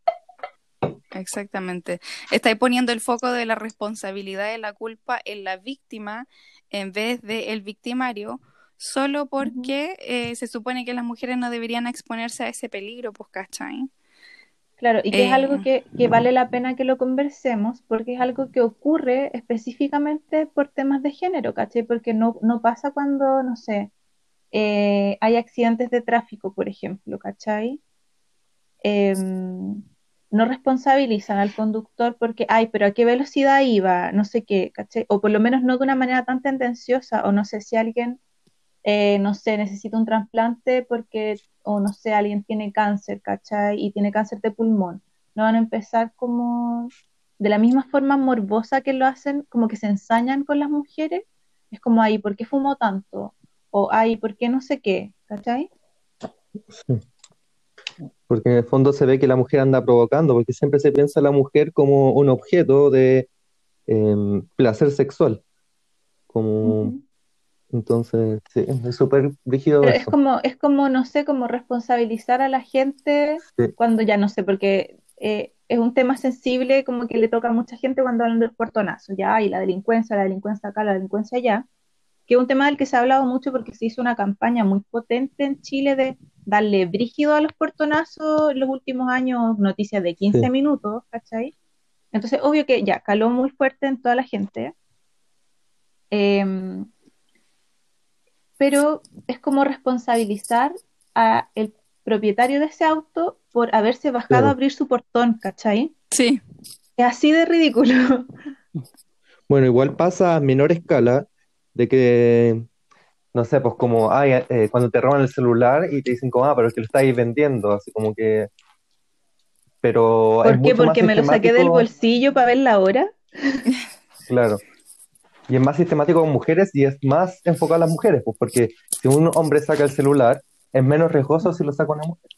Exactamente. Estáis poniendo el foco de la responsabilidad de la culpa en la víctima en vez de el victimario, solo porque eh, se supone que las mujeres no deberían exponerse a ese peligro, pues, ¿cachai? Claro, y que es Eh, algo que, que vale la pena que lo conversemos, porque es algo que ocurre específicamente por temas de género, ¿cachai? Porque no, no pasa cuando, no sé, eh, hay accidentes de tráfico, por ejemplo, ¿cachai? Em, no responsabilizan al conductor porque, ay, pero a qué velocidad iba, no sé qué, ¿cachai? O por lo menos no de una manera tan tendenciosa, o no sé si alguien, eh, no sé, necesita un trasplante porque, o no sé, alguien tiene cáncer, ¿cachai? Y tiene cáncer de pulmón. No van a empezar como de la misma forma morbosa que lo hacen, como que se ensañan con las mujeres, es como, ay, ¿por qué fumó tanto? O, ay, ¿por qué no sé qué? ¿Cachai? Porque en el fondo se ve que la mujer anda provocando, porque siempre se piensa a la mujer como un objeto de em, placer sexual. Como. Entonces, sí, es súper rígido Pero es como, es como, no sé, como responsabilizar a la gente Sí. cuando ya no sé, porque eh, es un tema sensible, como que le toca a mucha gente cuando hablan del puertonazo, ya, y la delincuencia, la delincuencia acá, la delincuencia allá, que es un tema del que se ha hablado mucho porque se hizo una campaña muy potente en Chile de darle brígido a los puertonazos en los últimos años, noticias de 15 Sí. minutos, ¿cachai? Entonces, obvio que ya caló muy fuerte en toda la gente. Em, pero es como responsabilizar a el propietario de ese auto por haberse bajado Claro. a abrir su portón, ¿cachai? sí, Es así de ridículo. Bueno, igual pasa a menor escala de que, no sé, pues como, ay, eh, cuando te roban el celular y te dicen como, ah, pero es que lo estáis vendiendo, así como que, pero ¿Por qué? Porque me lo saqué del bolsillo para ver la hora. claro, y es más sistemático con mujeres y es más enfocado a las mujeres, pues porque si un hombre saca el celular, es menos riesgoso si lo saca una mujer.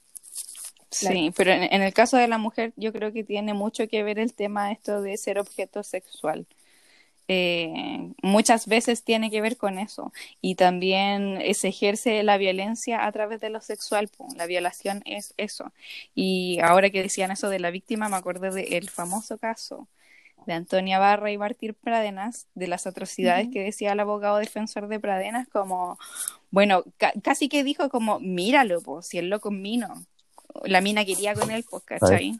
sí, pero en, en el caso de la mujer yo creo que tiene mucho que ver el tema esto de ser objeto sexual. Eh, muchas veces tiene que ver con eso y también eh, se ejerce la violencia a través de lo sexual, po. la violación es eso. Y ahora que decían eso de la víctima, me acordé del famoso caso de Antonia Barra y Bartir Pradenas, de las atrocidades que decía el abogado defensor de Pradenas, como, bueno, ca- casi que dijo como, míralo, pues, si el loco es mino. La mina quería con él, pues, ¿cachai?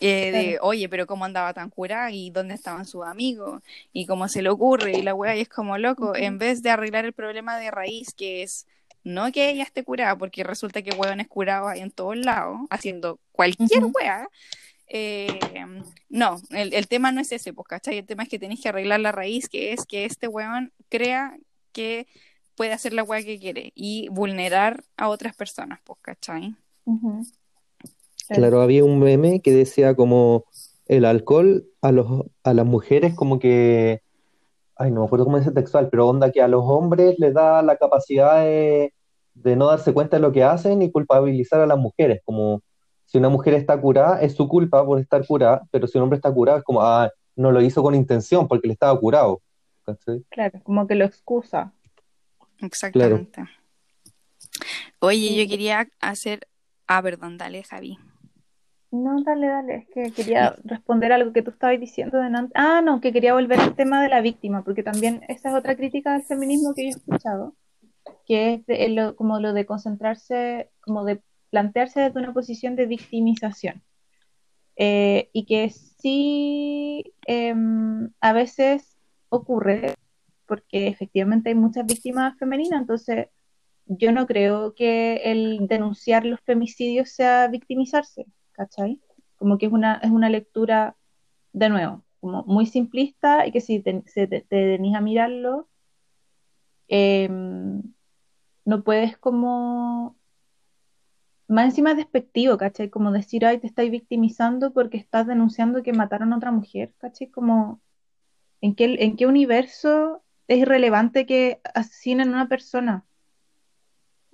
Eh, de, Claro. oye, pero cómo andaba tan curada y dónde estaban sus amigos y cómo se le ocurre y la weá y es como loco, en vez de arreglar el problema de raíz que es no que ella esté curada, porque resulta que weón es curado ahí en todos lados, haciendo cualquier weá. Eh, no, el, el tema no es ese, pues, ¿cachai? El tema es que tenéis que arreglar la raíz, que es que este weón crea que puede hacer la weá que quiere y vulnerar a otras personas, pues, ¿cachai? Claro, había un meme que decía como el alcohol a los, a las mujeres como que, ay, no me acuerdo cómo dice textual, pero onda que a los hombres les da la capacidad de, de no darse cuenta de lo que hacen y culpabilizar a las mujeres, como si una mujer está curada, es su culpa por estar curada, pero si un hombre está curado es como, ah, no lo hizo con intención porque le estaba curado. ¿cachai? Claro, como que lo excusa. Exactamente. Oye, yo quería hacer. Ah, perdón, dale, Javi. No, dale, dale, es que quería responder algo que tú estabas diciendo delante. Ah, no, que quería volver al tema de la víctima, porque también esa es otra crítica del feminismo que yo he escuchado, que es de- lo- como lo de concentrarse, como de plantearse desde una posición de victimización. Eh, y que sí em, a veces ocurre, porque efectivamente hay muchas víctimas femeninas, entonces yo no creo que el denunciar los femicidios sea victimizarse, ¿cachai? Como que es una, es una lectura, de nuevo, como muy simplista y que si te, se te, a mirarlo, em, no puedes como, más encima es despectivo, ¿cachai? Como decir, ay, te estáis victimizando porque estás denunciando que mataron a otra mujer, ¿cachai? Como, ¿en qué, en qué universo es irrelevante que asesinen a una persona?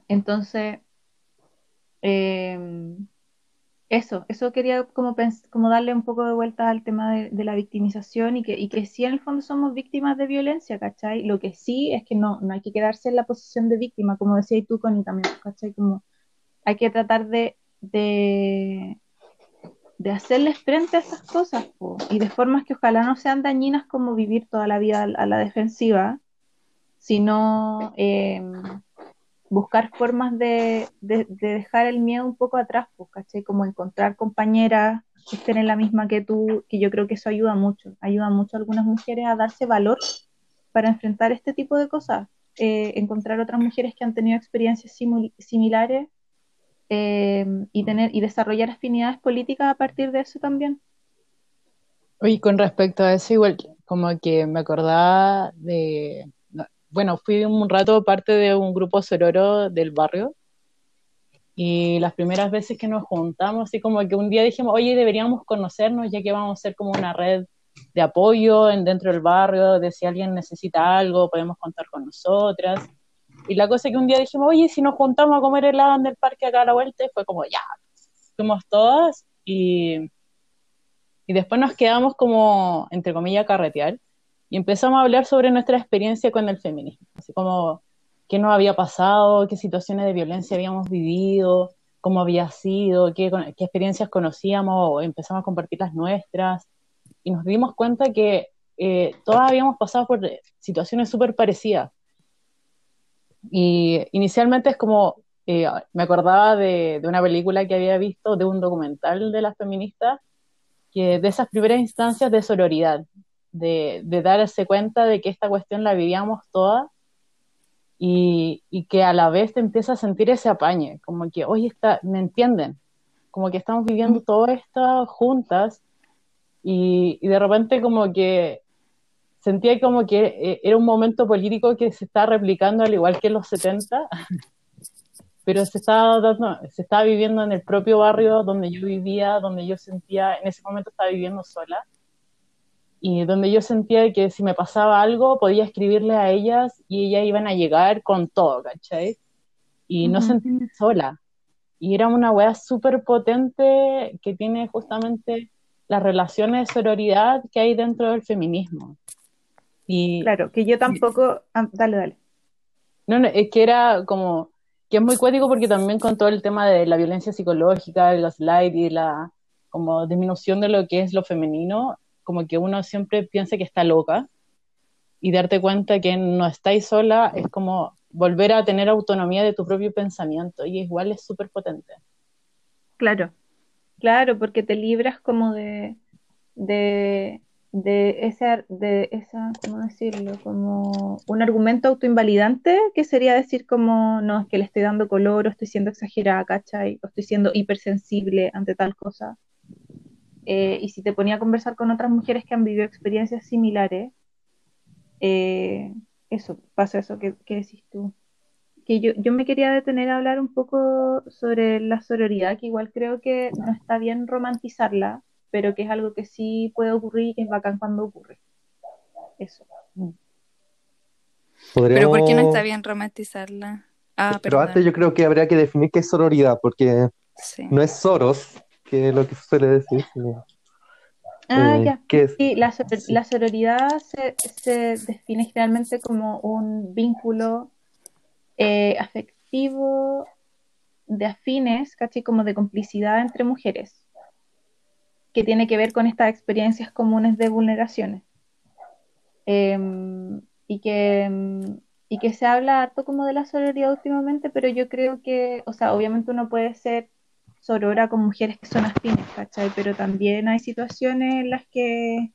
Entonces, em, eso, eso quería como, como darle un poco de vuelta al tema de, de la victimización y que, y que sí en el fondo somos víctimas de violencia, ¿cachai? Lo que sí es que no, no hay que quedarse en la posición de víctima, como decías tú, Connie, también, ¿cachai? Como hay que tratar de, de, de hacerles frente a esas cosas, po, y de formas que ojalá no sean dañinas como vivir toda la vida a, la defensiva, sino em, buscar formas de, de, dejar el miedo un poco atrás, pues, ¿cachai? Como encontrar compañeras que estén en la misma que tú, que yo creo que eso ayuda mucho, ayuda mucho a algunas mujeres a darse valor para enfrentar este tipo de cosas, eh, encontrar otras mujeres que han tenido experiencias similares eh, y, tener, y desarrollar afinidades políticas a partir de eso también. Oye, con respecto a eso, igual como que me acordaba de, bueno, fui un rato parte de un grupo sororo del barrio y las primeras veces que nos juntamos, así como que un día dijimos, oye, deberíamos conocernos ya que vamos a ser como una red de apoyo en, dentro del barrio, de si alguien necesita algo, podemos contar con nosotras. Y la cosa es que un día dijimos, oye, si nos juntamos a comer helado en el parque acá a la vuelta, fue como, ya, fuimos todas y y después nos quedamos como, entre comillas, carretear y empezamos a hablar sobre nuestra experiencia con el feminismo, así como qué nos había pasado, qué situaciones de violencia habíamos vivido, cómo había sido, qué, qué experiencias conocíamos, empezamos a compartir las nuestras y nos dimos cuenta que eh, todas habíamos pasado por situaciones súper parecidas. Y inicialmente es como, eh, me acordaba de, de, una película que había visto, de un documental de las feministas, que de esas primeras instancias de sororidad, de, de darse cuenta de que esta cuestión la vivíamos todas y, y, que a la vez te empieza a sentir ese apañe, como que, oye, está, me entienden, como que estamos viviendo todo esto juntas y, y de repente como que sentía como que eh, era un momento político que se está replicando al igual que en los 70 pero se estaba, dando, se estaba viviendo en el propio barrio donde yo vivía, donde yo sentía, en ese momento estaba viviendo sola, y donde yo sentía que si me pasaba algo podía escribirle a ellas y ellas iban a llegar con todo, ¿cachai? Y no sentirme sola. Y era una wea súper potente que tiene justamente las relaciones de sororidad que hay dentro del feminismo. Y, claro, que yo tampoco... Ah, dale, dale. No, no, es que era como que es muy cuático porque también con todo el tema de la violencia psicológica, el gaslight y la como disminución de lo que es lo femenino, como que uno siempre piensa que está loca y darte cuenta que no estáis sola es como volver a tener autonomía de tu propio pensamiento y igual es súper potente. Claro, claro, porque te libras como de, de, de esa, de esa, ¿cómo decirlo? Como un argumento autoinvalidante, que sería decir como, no, es que le estoy dando color, o estoy siendo exagerada, ¿cachai? O estoy siendo hipersensible ante tal cosa. Eh, y si te ponía a conversar con otras mujeres que han vivido experiencias similares, eh, eso, pasa eso que, que, decís tú. Que yo, yo me quería detener a hablar un poco sobre la sororidad, que igual creo que no está bien romantizarla, pero que es algo que sí puede ocurrir y que es bacán cuando ocurre. Eso. Mm. Pero ¿por qué no está bien romantizarla? Ah, pero antes yo creo que habría que definir qué es sororidad, porque no es soros, que es lo que suele decir. Ah, eh, ya. Sí, la, la sororidad se, se, define generalmente como un vínculo eh, afectivo de afines, casi como de complicidad entre mujeres que tiene que ver con estas experiencias comunes de vulneraciones. Em, y, que, em, y que se habla harto como de la sororidad últimamente, pero yo creo que, o sea, obviamente uno puede ser sorora con mujeres que son afines, ¿cachai? Pero también hay situaciones en las que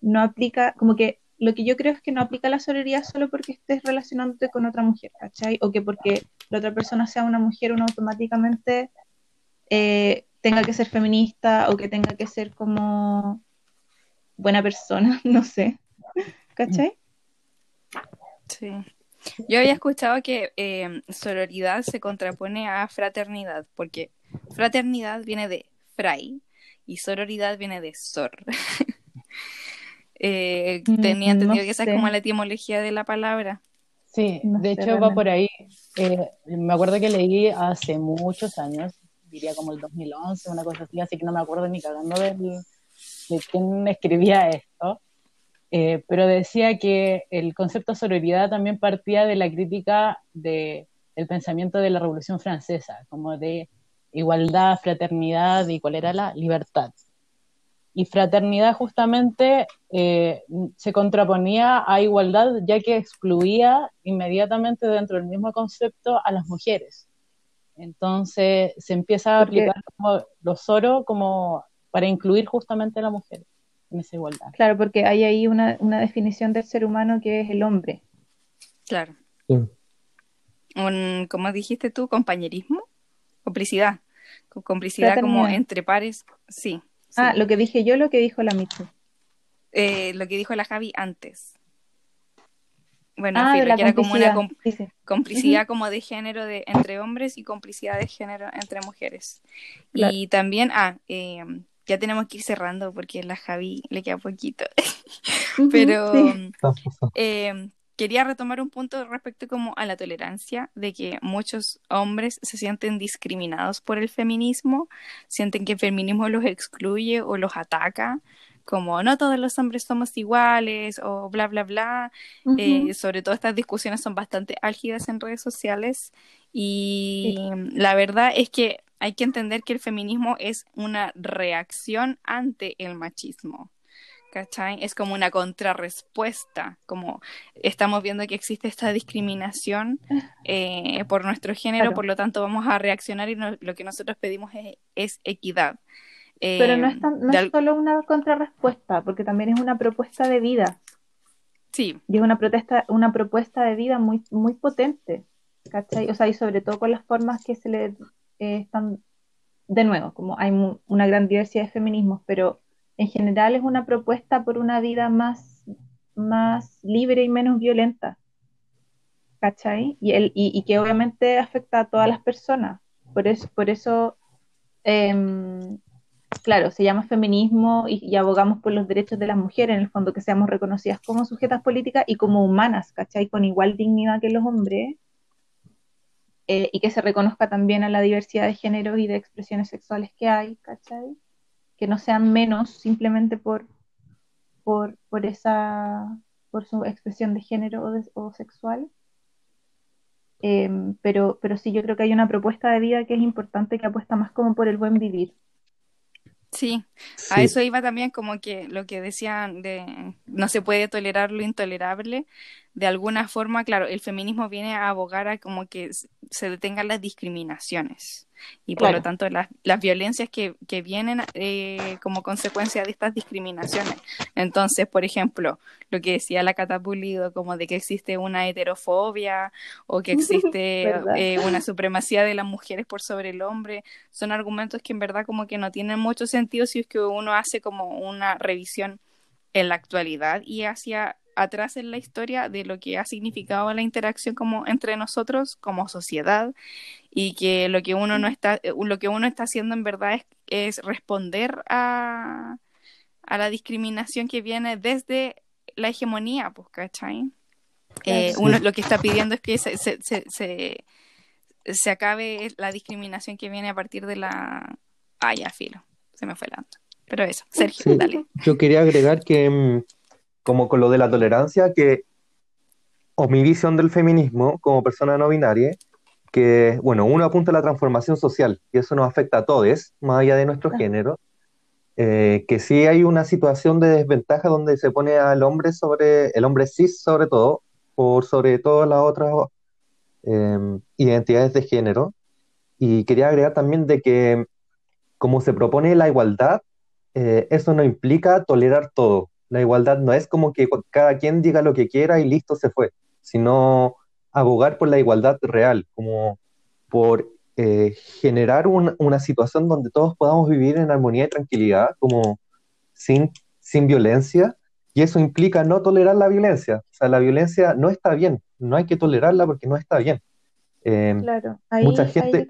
no aplica, como que lo que yo creo es que no aplica la sororidad solo porque estés relacionándote con otra mujer, ¿cachai? O que porque la otra persona sea una mujer, uno automáticamente eh, tenga que ser feminista o que tenga que ser como buena persona, no sé. ¿Cachai? Sí. Yo había escuchado que eh, sororidad se contrapone a fraternidad, porque fraternidad viene de fray y sororidad viene de sor. eh, mm, tenía entendido que esa es como la etimología de la palabra. Sí, de hecho va por ahí. Eh, me acuerdo que leí hace muchos años diría como el 2011, una cosa así, así que no me acuerdo ni cagando de, de quién escribía esto, eh, pero decía que el concepto de sororidad también partía de la crítica de, del pensamiento de la Revolución Francesa, como de igualdad, fraternidad y cuál era la libertad. y fraternidad justamente eh, se contraponía a igualdad ya que excluía inmediatamente dentro del mismo concepto a las mujeres. Entonces se empieza a aplicar como los oros como para incluir justamente a la mujer en esa igualdad. Claro, porque hay ahí una, una definición del ser humano que es el hombre. Claro. Un, ¿Cómo dijiste tú? Compañerismo, complicidad. Complicidad como entre pares, sí. Ah, lo que dije yo, lo que dijo la Michu. Eh, lo que dijo la Javi antes. Bueno, ah, que era como una complicidad como de género de, entre hombres y complicidad de género entre mujeres. Y también, ah, eh, ya tenemos que ir cerrando porque la Javi le queda poquito. Pero eh, quería retomar un punto respecto como a la tolerancia, de que muchos hombres se sienten discriminados por el feminismo, sienten que el feminismo los excluye o los ataca, como no todos los hombres somos iguales o bla, bla, bla. Eh, sobre todo estas discusiones son bastante álgidas en redes sociales y la verdad es que hay que entender que el feminismo es una reacción ante el machismo. ¿cachai? Es como una contrarrespuesta, como estamos viendo que existe esta discriminación eh, por nuestro género, por lo tanto vamos a reaccionar y lo que nosotros pedimos es, equidad. Pero no, es, eh, solo una contrarrespuesta, porque también es una propuesta de vida. Sí. Y es una, protesta, una propuesta de vida muy, muy potente, ¿cachai? O sea, y sobre todo con las formas que se le eh, están, de nuevo, como hay una gran diversidad de feminismos, pero en general es una propuesta por una vida más, más libre y menos violenta. ¿Cachai? Y, el, y, que obviamente afecta a todas las personas. Por eso, por eso em, claro, se llama feminismo y, abogamos por los derechos de las mujeres, en el fondo que seamos reconocidas como sujetas políticas y como humanas, ¿cachai? Con igual dignidad que los hombres. Eh, y que se reconozca también a la diversidad de géneros y de expresiones sexuales que hay, ¿cachai? que no sean menos simplemente por, por, por esa por su expresión de género o, sexual. Em, pero, pero sí, yo creo que hay una propuesta de vida que es importante que apuesta más como por el buen vivir. Sí, a eso iba también como que lo que decían de no se puede tolerar lo intolerable. De alguna forma, claro, el feminismo viene a abogar a como que se detengan las discriminaciones y por lo tanto las, las violencias que, que vienen eh, como consecuencia de estas discriminaciones. Entonces, por ejemplo, lo que decía la Catapulido, como de que existe una heterofobia o que existe eh, una supremacía de las mujeres por sobre el hombre, son argumentos que en verdad como que no tienen mucho sentido si es que uno hace como una revisión en la actualidad y hacia atrás en la historia de lo que ha significado la interacción como entre nosotros como sociedad y que lo que uno no está eh, lo que uno está haciendo en verdad es, es responder a, a la discriminación que viene desde la hegemonía, pues, ¿cachai? Eh, uno lo que está pidiendo es que se, se, se, se, acabe la discriminación que viene a partir de la... Ah, ya, filo, se me fue la... Pero eso, Sergio, dale. Yo quería agregar que mm, como con lo de la tolerancia, que, o mi visión del feminismo como persona no binaria, que, bueno, uno apunta a la transformación social, y eso nos afecta a todos, más allá de nuestro género, eh, que sí hay una situación de desventaja donde se pone al hombre sobre, el hombre cis sobre todo, por sobre todas las otras em, identidades de género, y quería agregar también de que como se propone la igualdad, eh, eso no implica tolerar todo, la igualdad no es como que cada quien diga lo que quiera y listo se fue, sino abogar por la igualdad real, como por eh, generar una situación donde todos podamos vivir en armonía y tranquilidad, como sin, sin violencia, y eso implica no tolerar la violencia. O sea, la violencia no está bien, no hay que tolerarla porque no está bien. Em, claro, ahí, mucha gente...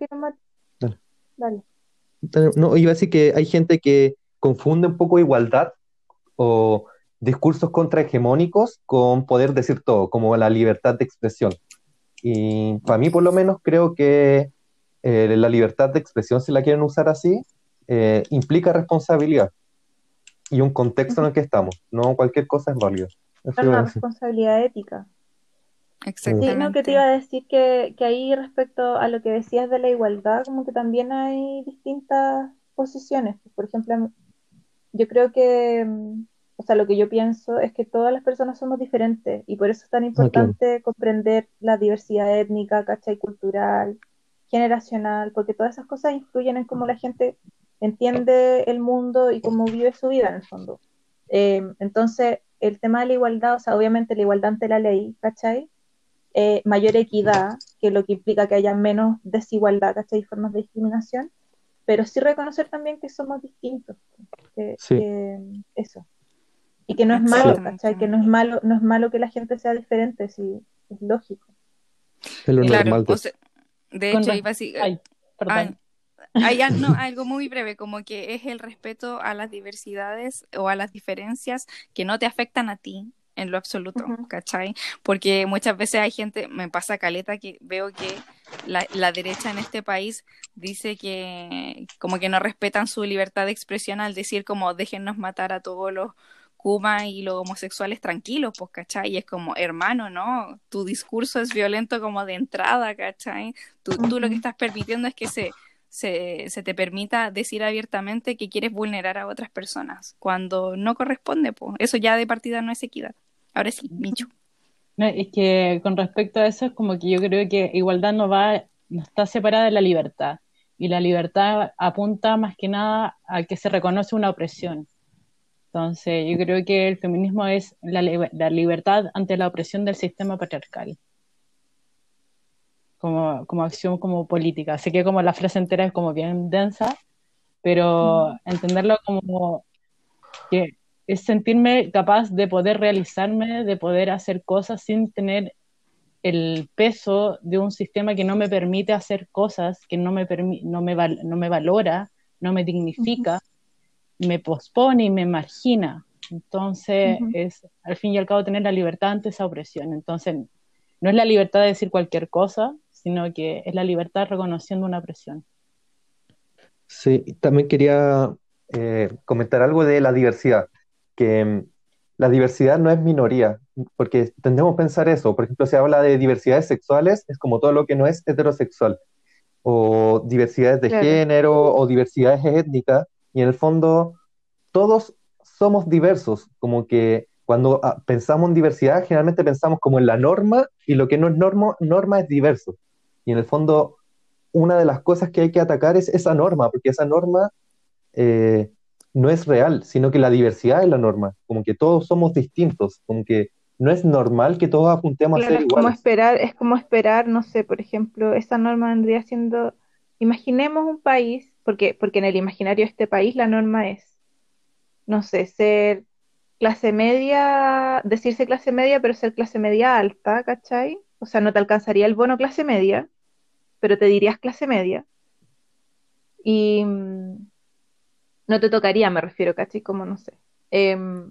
Dale. No, iba a decir que hay gente que confunde un poco igualdad o discursos contrahegemónicos con poder decir todo, como la libertad de expresión. Y para mí, por lo menos, creo que eh, la libertad de expresión, si la quieren usar así, eh, implica responsabilidad y un contexto en el que estamos. No cualquier cosa es válida. Es una responsabilidad ética. Exactamente. Sí, no, que te iba a decir que, que ahí respecto a lo que decías de la igualdad, como que también hay distintas posiciones. Por ejemplo, yo creo que, mm, o sea, lo que yo pienso es que todas las personas somos diferentes y por eso es tan importante comprender la diversidad étnica, ¿cachai? Cultural, generacional, porque todas esas cosas influyen en cómo la gente entiende el mundo y cómo vive su vida en el fondo. Eh, entonces, el tema de la igualdad, o sea, obviamente la igualdad ante la ley, ¿cachai? Eh, mayor equidad, que lo que implica que haya menos desigualdad, ¿cachai? Formas de discriminación, pero sí reconocer también que somos distintos, que, Sí. que eso. Y que no es malo. ¿cachai? Que no es malo, no es malo que la gente sea diferente, sí, es lógico. Es lo Claro, normal o sea, de hecho, iba a decir, Ay, perdón. No, algo muy breve, como que es el respeto a las diversidades o a las diferencias que no te afectan a ti en lo absoluto. ¿cachai? Porque muchas veces hay gente, me pasa caleta, que veo que la, la derecha en este país dice que como que no respetan su libertad de expresión al decir como déjennos matar a todos los Kuma y los homosexuales tranquilos, pues, ¿cachai? Y es como, hermano, ¿no? Tu discurso es violento como de entrada, ¿cachai? Tú, tú lo que estás permitiendo es que se, se, se te permita decir abiertamente que quieres vulnerar a otras personas cuando no corresponde, pues. Eso ya de partida no es equidad. Ahora sí, Michu. No, es que con respecto a eso es como que yo creo que igualdad no va, no está separada de la libertad. Y la libertad apunta más que nada a que se reconoce una opresión. Entonces, yo creo que el feminismo es la, la libertad ante la opresión del sistema patriarcal. Como, como acción como política. Sé que como la frase entera es como bien densa, pero entenderlo como que es sentirme capaz de poder realizarme, de poder hacer cosas sin tener el peso de un sistema que no me permite hacer cosas, que no me, no me, val- no me valora, no me dignifica, me pospone y me margina. Entonces, es al fin y al cabo tener la libertad ante esa opresión. Entonces, no es la libertad de decir cualquier cosa, sino que es la libertad reconociendo una opresión. Sí, también quería eh, comentar algo de la diversidad, que mm, la diversidad no es minoría, porque tendemos a pensar eso. Por ejemplo, se habla de diversidades sexuales, es como todo lo que no es heterosexual, o diversidades de Claro. género, o diversidades étnicas, y en el fondo todos somos diversos, como que cuando ah, pensamos en diversidad, generalmente pensamos como en la norma, y lo que no es norma, norma es diverso. Y en el fondo, una de las cosas que hay que atacar es esa norma, porque esa norma eh, no es real, sino que la diversidad es la norma, como que todos somos distintos, como que no es normal que todos apuntemos a ser es como esperar, es como esperar, no sé, por ejemplo, esa norma vendría siendo, imaginemos un país, porque, porque en el imaginario de este país la norma es, no sé, ser clase media, decirse clase media, pero ser clase media alta, ¿cachai? O sea, no te alcanzaría el bono clase media, pero te dirías clase media. Y no te tocaría, me refiero, ¿cachai? Como no sé. Em,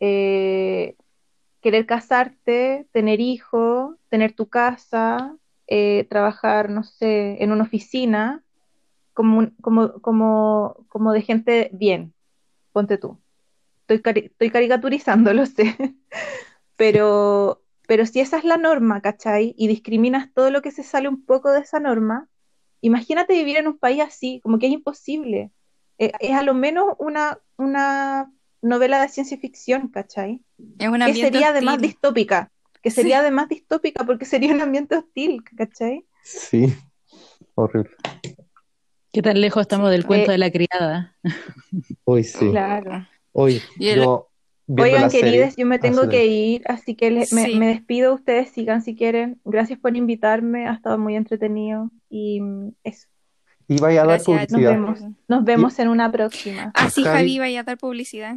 eh, querer casarte, tener hijos, tener tu casa, eh, trabajar, no sé, en una oficina, como, un- como, como, como de gente bien, ponte tú. Estoy, estoy caricaturizando, lo sé, pero, pero si esa es la norma, ¿cachai? Y discriminas todo lo que se sale un poco de esa norma, imagínate vivir en un país así, como que es imposible. Eh, es a lo menos una, una novela de ciencia ficción, ¿cachai? Es que sería además distópica, que sería Sí. además distópica porque sería un ambiente hostil, ¿cachai? Sí, horrible. ¿Qué tan lejos estamos del cuento Eh, de la criada? Hoy sí. Claro. Hoy el- yo Oigan, queridos, yo me tengo que ir, así que le- me, Sí. me despido. Ustedes sigan si quieren. Gracias por invitarme, ha estado muy entretenido. Y mm, eso, Y vaya a dar Gracias. nos publicidad. vemos. Nos vemos en una próxima. Ah, sí, Javi. Javi, vaya a dar publicidad.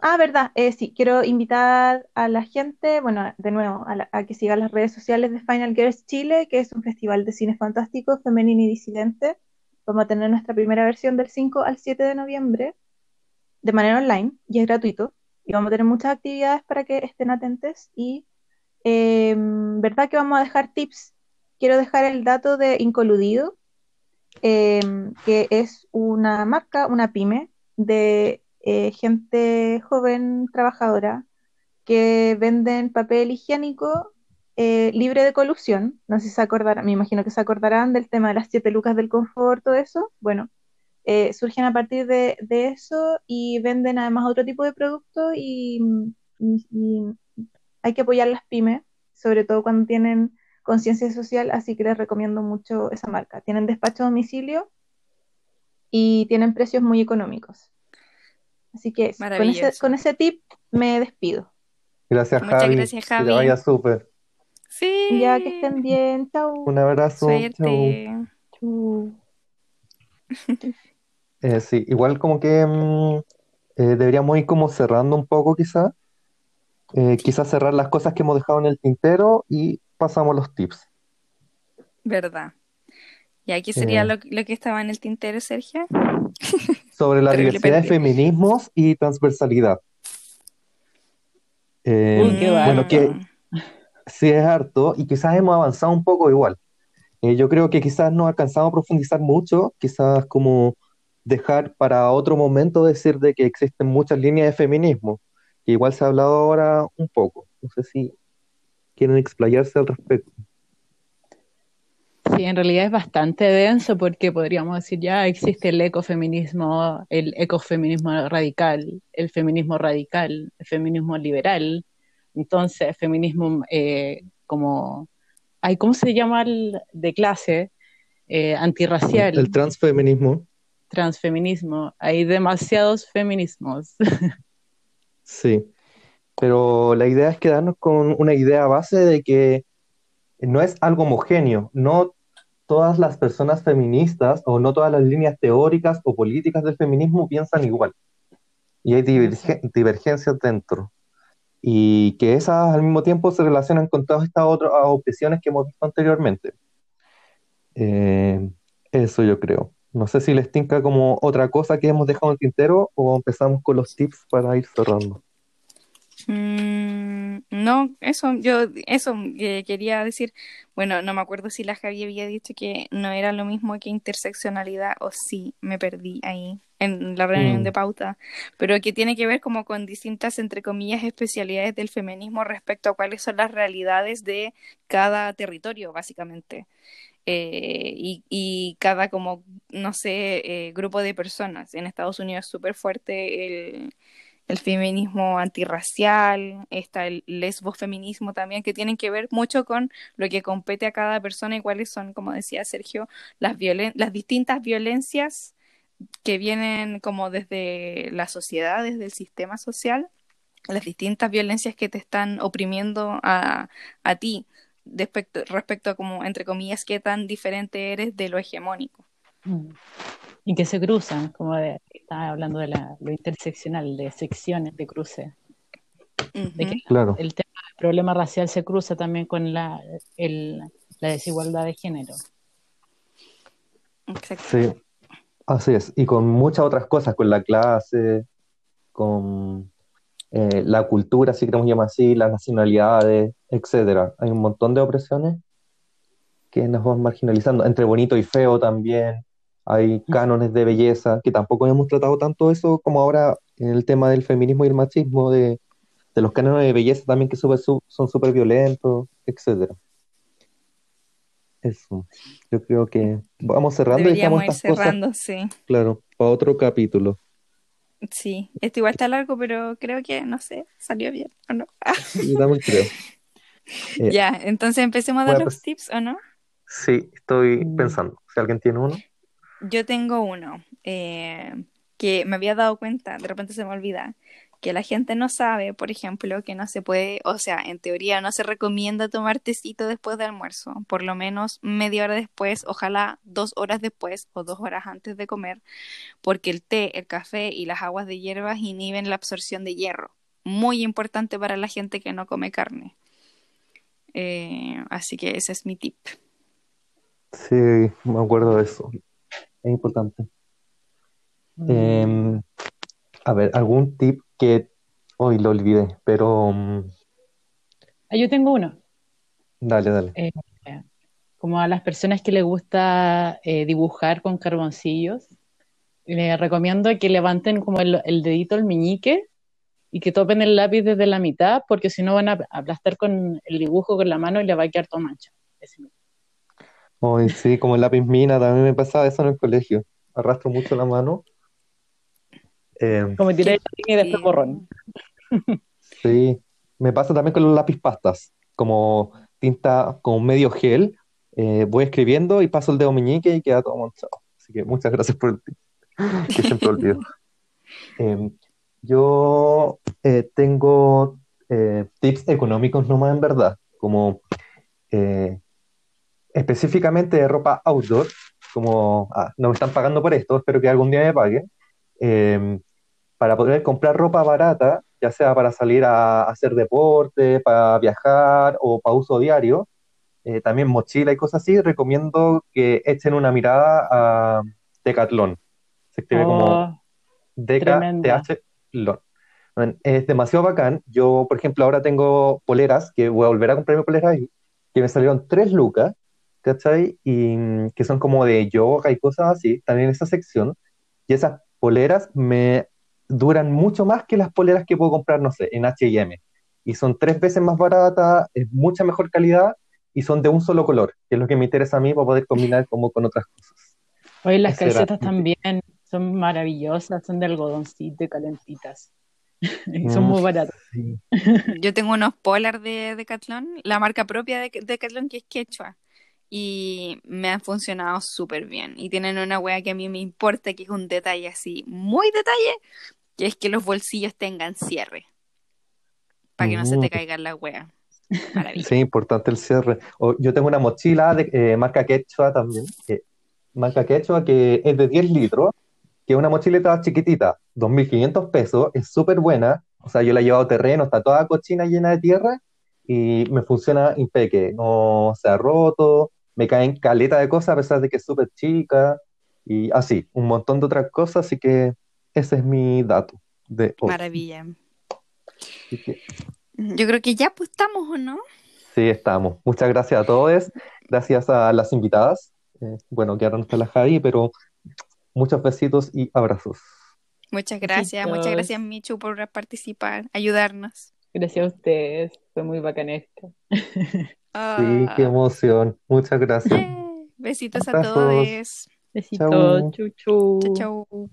Ah, verdad, eh, sí, quiero invitar a la gente, bueno, de nuevo, a, la- a que sigan las redes sociales de Final Girls Chile, que es un festival de cine fantástico, femenino y disidente. Vamos a tener nuestra primera versión del 5 al 7 de noviembre, de manera online, y es gratuito. Y vamos a tener muchas actividades para que estén atentos. Y, eh, ¿verdad que vamos a dejar tips? Quiero dejar el dato de Incoludido, eh, que es una marca, una pyme de eh, gente joven trabajadora que venden papel higiénico eh, libre de colusión. No sé si se acordarán, me imagino que se acordarán del tema de las siete lucas del confort, todo eso. Bueno, eh, surgen a partir de, eso y venden además otro tipo de productos y hay que apoyar las pymes, sobre todo cuando tienen conciencia social, así que les recomiendo mucho esa marca. Tienen despacho a domicilio y tienen precios muy económicos. Así que con ese, Maravilloso. con ese tip me despido. Gracias, Muchas Javi. gracias, Que Javi. te vaya súper. Sí. Ya que estén bien, chao. Un abrazo. Chau. Suerte. Chau. Eh, sí, igual como que mm, eh, deberíamos ir como cerrando un poco quizás. quizás cerrar las cosas que hemos dejado en el tintero y pasamos los tips. Verdad. ¿Y aquí sería Eh. lo, lo que estaba en el tintero, Sergio? Sobre la diversidad de feminismos y transversalidad. Eh, Uy, qué bueno, que sí es harto y quizás hemos avanzado un poco igual. Eh, yo creo que quizás no alcanzamos a profundizar mucho, quizás como dejar para otro momento decir de que existen muchas líneas de feminismo, que igual se ha hablado ahora un poco. No sé si quieren explayarse al respecto. Sí, en realidad es bastante denso porque podríamos decir ya existe el ecofeminismo, el ecofeminismo radical, el feminismo radical, el feminismo liberal, entonces feminismo eh, como, ay, ¿cómo se llama el de clase? Eh, antirracial, El transfeminismo, transfeminismo, hay demasiados feminismos. sí. Pero la idea es quedarnos con una idea base de que no es algo homogéneo, no todas las personas feministas o no todas las líneas teóricas o políticas del feminismo piensan igual. Y hay diverge- divergencias dentro. Y que esas al mismo tiempo se relacionan con todas estas otras opresiones que hemos visto anteriormente. Eh, eso yo creo. No sé si les tinca como otra cosa que hemos dejado en el tintero o empezamos con los tips para ir cerrando. Mm, no, eso, yo, eso eh, quería decir, bueno, no me acuerdo si la Javi había dicho que no era lo mismo que interseccionalidad o sí, me perdí ahí en la reunión Mm. de pauta, pero que tiene que ver como con distintas, entre comillas, especialidades del feminismo respecto a cuáles son las realidades de cada territorio, básicamente. Eh, y, y cada como, no sé, eh, grupo de personas. En Estados Unidos es súper fuerte el, el feminismo antirracial, está el lesbofeminismo también, que tienen que ver mucho con lo que compete a cada persona y cuáles son, como decía Sergio, las, violen las distintas violencias que vienen como desde la sociedad, desde el sistema social, las distintas violencias que te están oprimiendo a, ti respecto, respecto a como, entre comillas, qué tan diferente eres de lo hegemónico. Y que se cruzan, como de, estaba hablando de la, lo interseccional, de secciones, de cruce. De que Claro. el tema del problema racial se cruza también con la, el- la desigualdad de género. Exacto. Sí, así es. Y con muchas otras cosas, con la clase, con eh, la cultura, si queremos llamar así, las nacionalidades, etcétera. Hay un montón de opresiones que nos van marginalizando. Entre bonito y feo también. Hay cánones de belleza, que tampoco hemos tratado tanto eso como ahora en el tema del feminismo y el machismo, de, de los cánones de belleza también que son súper violentos, etcétera. Eso. Yo creo que vamos cerrando y Deberíamos ir cosas cerrando, sí. Claro, para otro capítulo. Sí, esto igual está largo, pero creo que, no sé, salió bien o no. Yo también creo. Eh, Ya, entonces empecemos a dar los pas- tips, ¿o no? Sí, estoy Mm. pensando. Si alguien tiene uno. Yo tengo uno eh, que me había dado cuenta, de repente se me olvida, que la gente no sabe, por ejemplo, que no se puede, o sea, en teoría no se recomienda tomar tecito después de almuerzo, por lo menos media hora después, ojalá dos horas después o dos horas antes de comer, porque el té, el café y las aguas de hierbas inhiben la absorción de hierro. Muy importante para la gente que no come carne. Eh, así que ese es mi tip. Sí, me acuerdo de eso. Es importante. Mm. Em, a ver, algún tip que hoy lo olvidé, pero mm, Ah, yo tengo uno. dale, dale. Eh, como a las personas que les gusta eh, dibujar con carboncillos, les recomiendo que levanten como el, el dedito al meñique y que topen el lápiz desde la mitad, porque si no van a aplastar con el dibujo con la mano y le va a quedar todo mancha. Ese- Hoy sí, como el lápiz mina, también me pasaba eso en el colegio. arrastro mucho la mano. Eh, Como tiré el y después borrón. sí, me pasa también con los lápiz pastas, como tinta con medio gel, eh, voy escribiendo y paso el dedo meñique y queda todo manchado. Así que muchas gracias por el tip, que siempre olvido. Eh, yo eh, tengo eh, tips económicos nomás en verdad, como eh, específicamente de ropa outdoor, como ah, no me están pagando por esto, espero que algún día me paguen, eh, para poder comprar ropa barata, ya sea para salir a, hacer deporte, para viajar o para uso diario, eh, también mochila y cosas así, recomiendo que echen una mirada a Decathlon. Se escribe como Oh. DKTH. Bueno, Es demasiado bacán. Yo, por ejemplo, ahora tengo poleras, que voy a volver a comprarme poleras ahí, que me salieron tres lucas, ¿cachai? Y mm, que son como de yoga y cosas así, en esa sección. Y esas poleras me duran mucho más que las poleras que puedo comprar, no sé, en H&M. Y son tres veces más baratas, es mucha mejor calidad y son de un solo color, que es lo que me interesa a mí para poder combinar como con otras cosas. Hoy las calcetas también son maravillosas, son de algodoncito y calentitas. Y son Mm, muy baratas. sí. Yo tengo unos polar de Decathlon, la marca propia de Decathlon que es Quechua. Y me han funcionado súper bien. Y tienen una wea que a mí me importa, que es un detalle así, muy detalle, que es que los bolsillos tengan cierre. Para que no se te caigan las weas. Maravilla. Sí, importante el cierre. Yo tengo una mochila de eh, marca Quechua también, marca Quechua que es de 10 litros, que es una mochilita chiquitita, 2.500 pesos, es súper buena, o sea, yo la he llevado a terreno, está toda cochina llena de tierra y me funciona impeque, no se ha roto, me caen caleta de cosas a pesar de que es súper chica y así, un montón de otras cosas, así que ese es mi dato de hoy. Maravilla. Que Yo creo que ya pues estamos, ¿o no? Sí, estamos. Muchas gracias a todos. Gracias a las invitadas. Eh, bueno, que ahora no está la Javi, pero muchos besitos y abrazos. Muchas gracias, muchas gracias Michu por participar, ayudarnos. Gracias a ustedes, fue muy bacán esto. Sí, Ah. qué emoción. Muchas gracias. Besitos a Abrazos. todos. Besitos, Chau. chu. Chau, chau.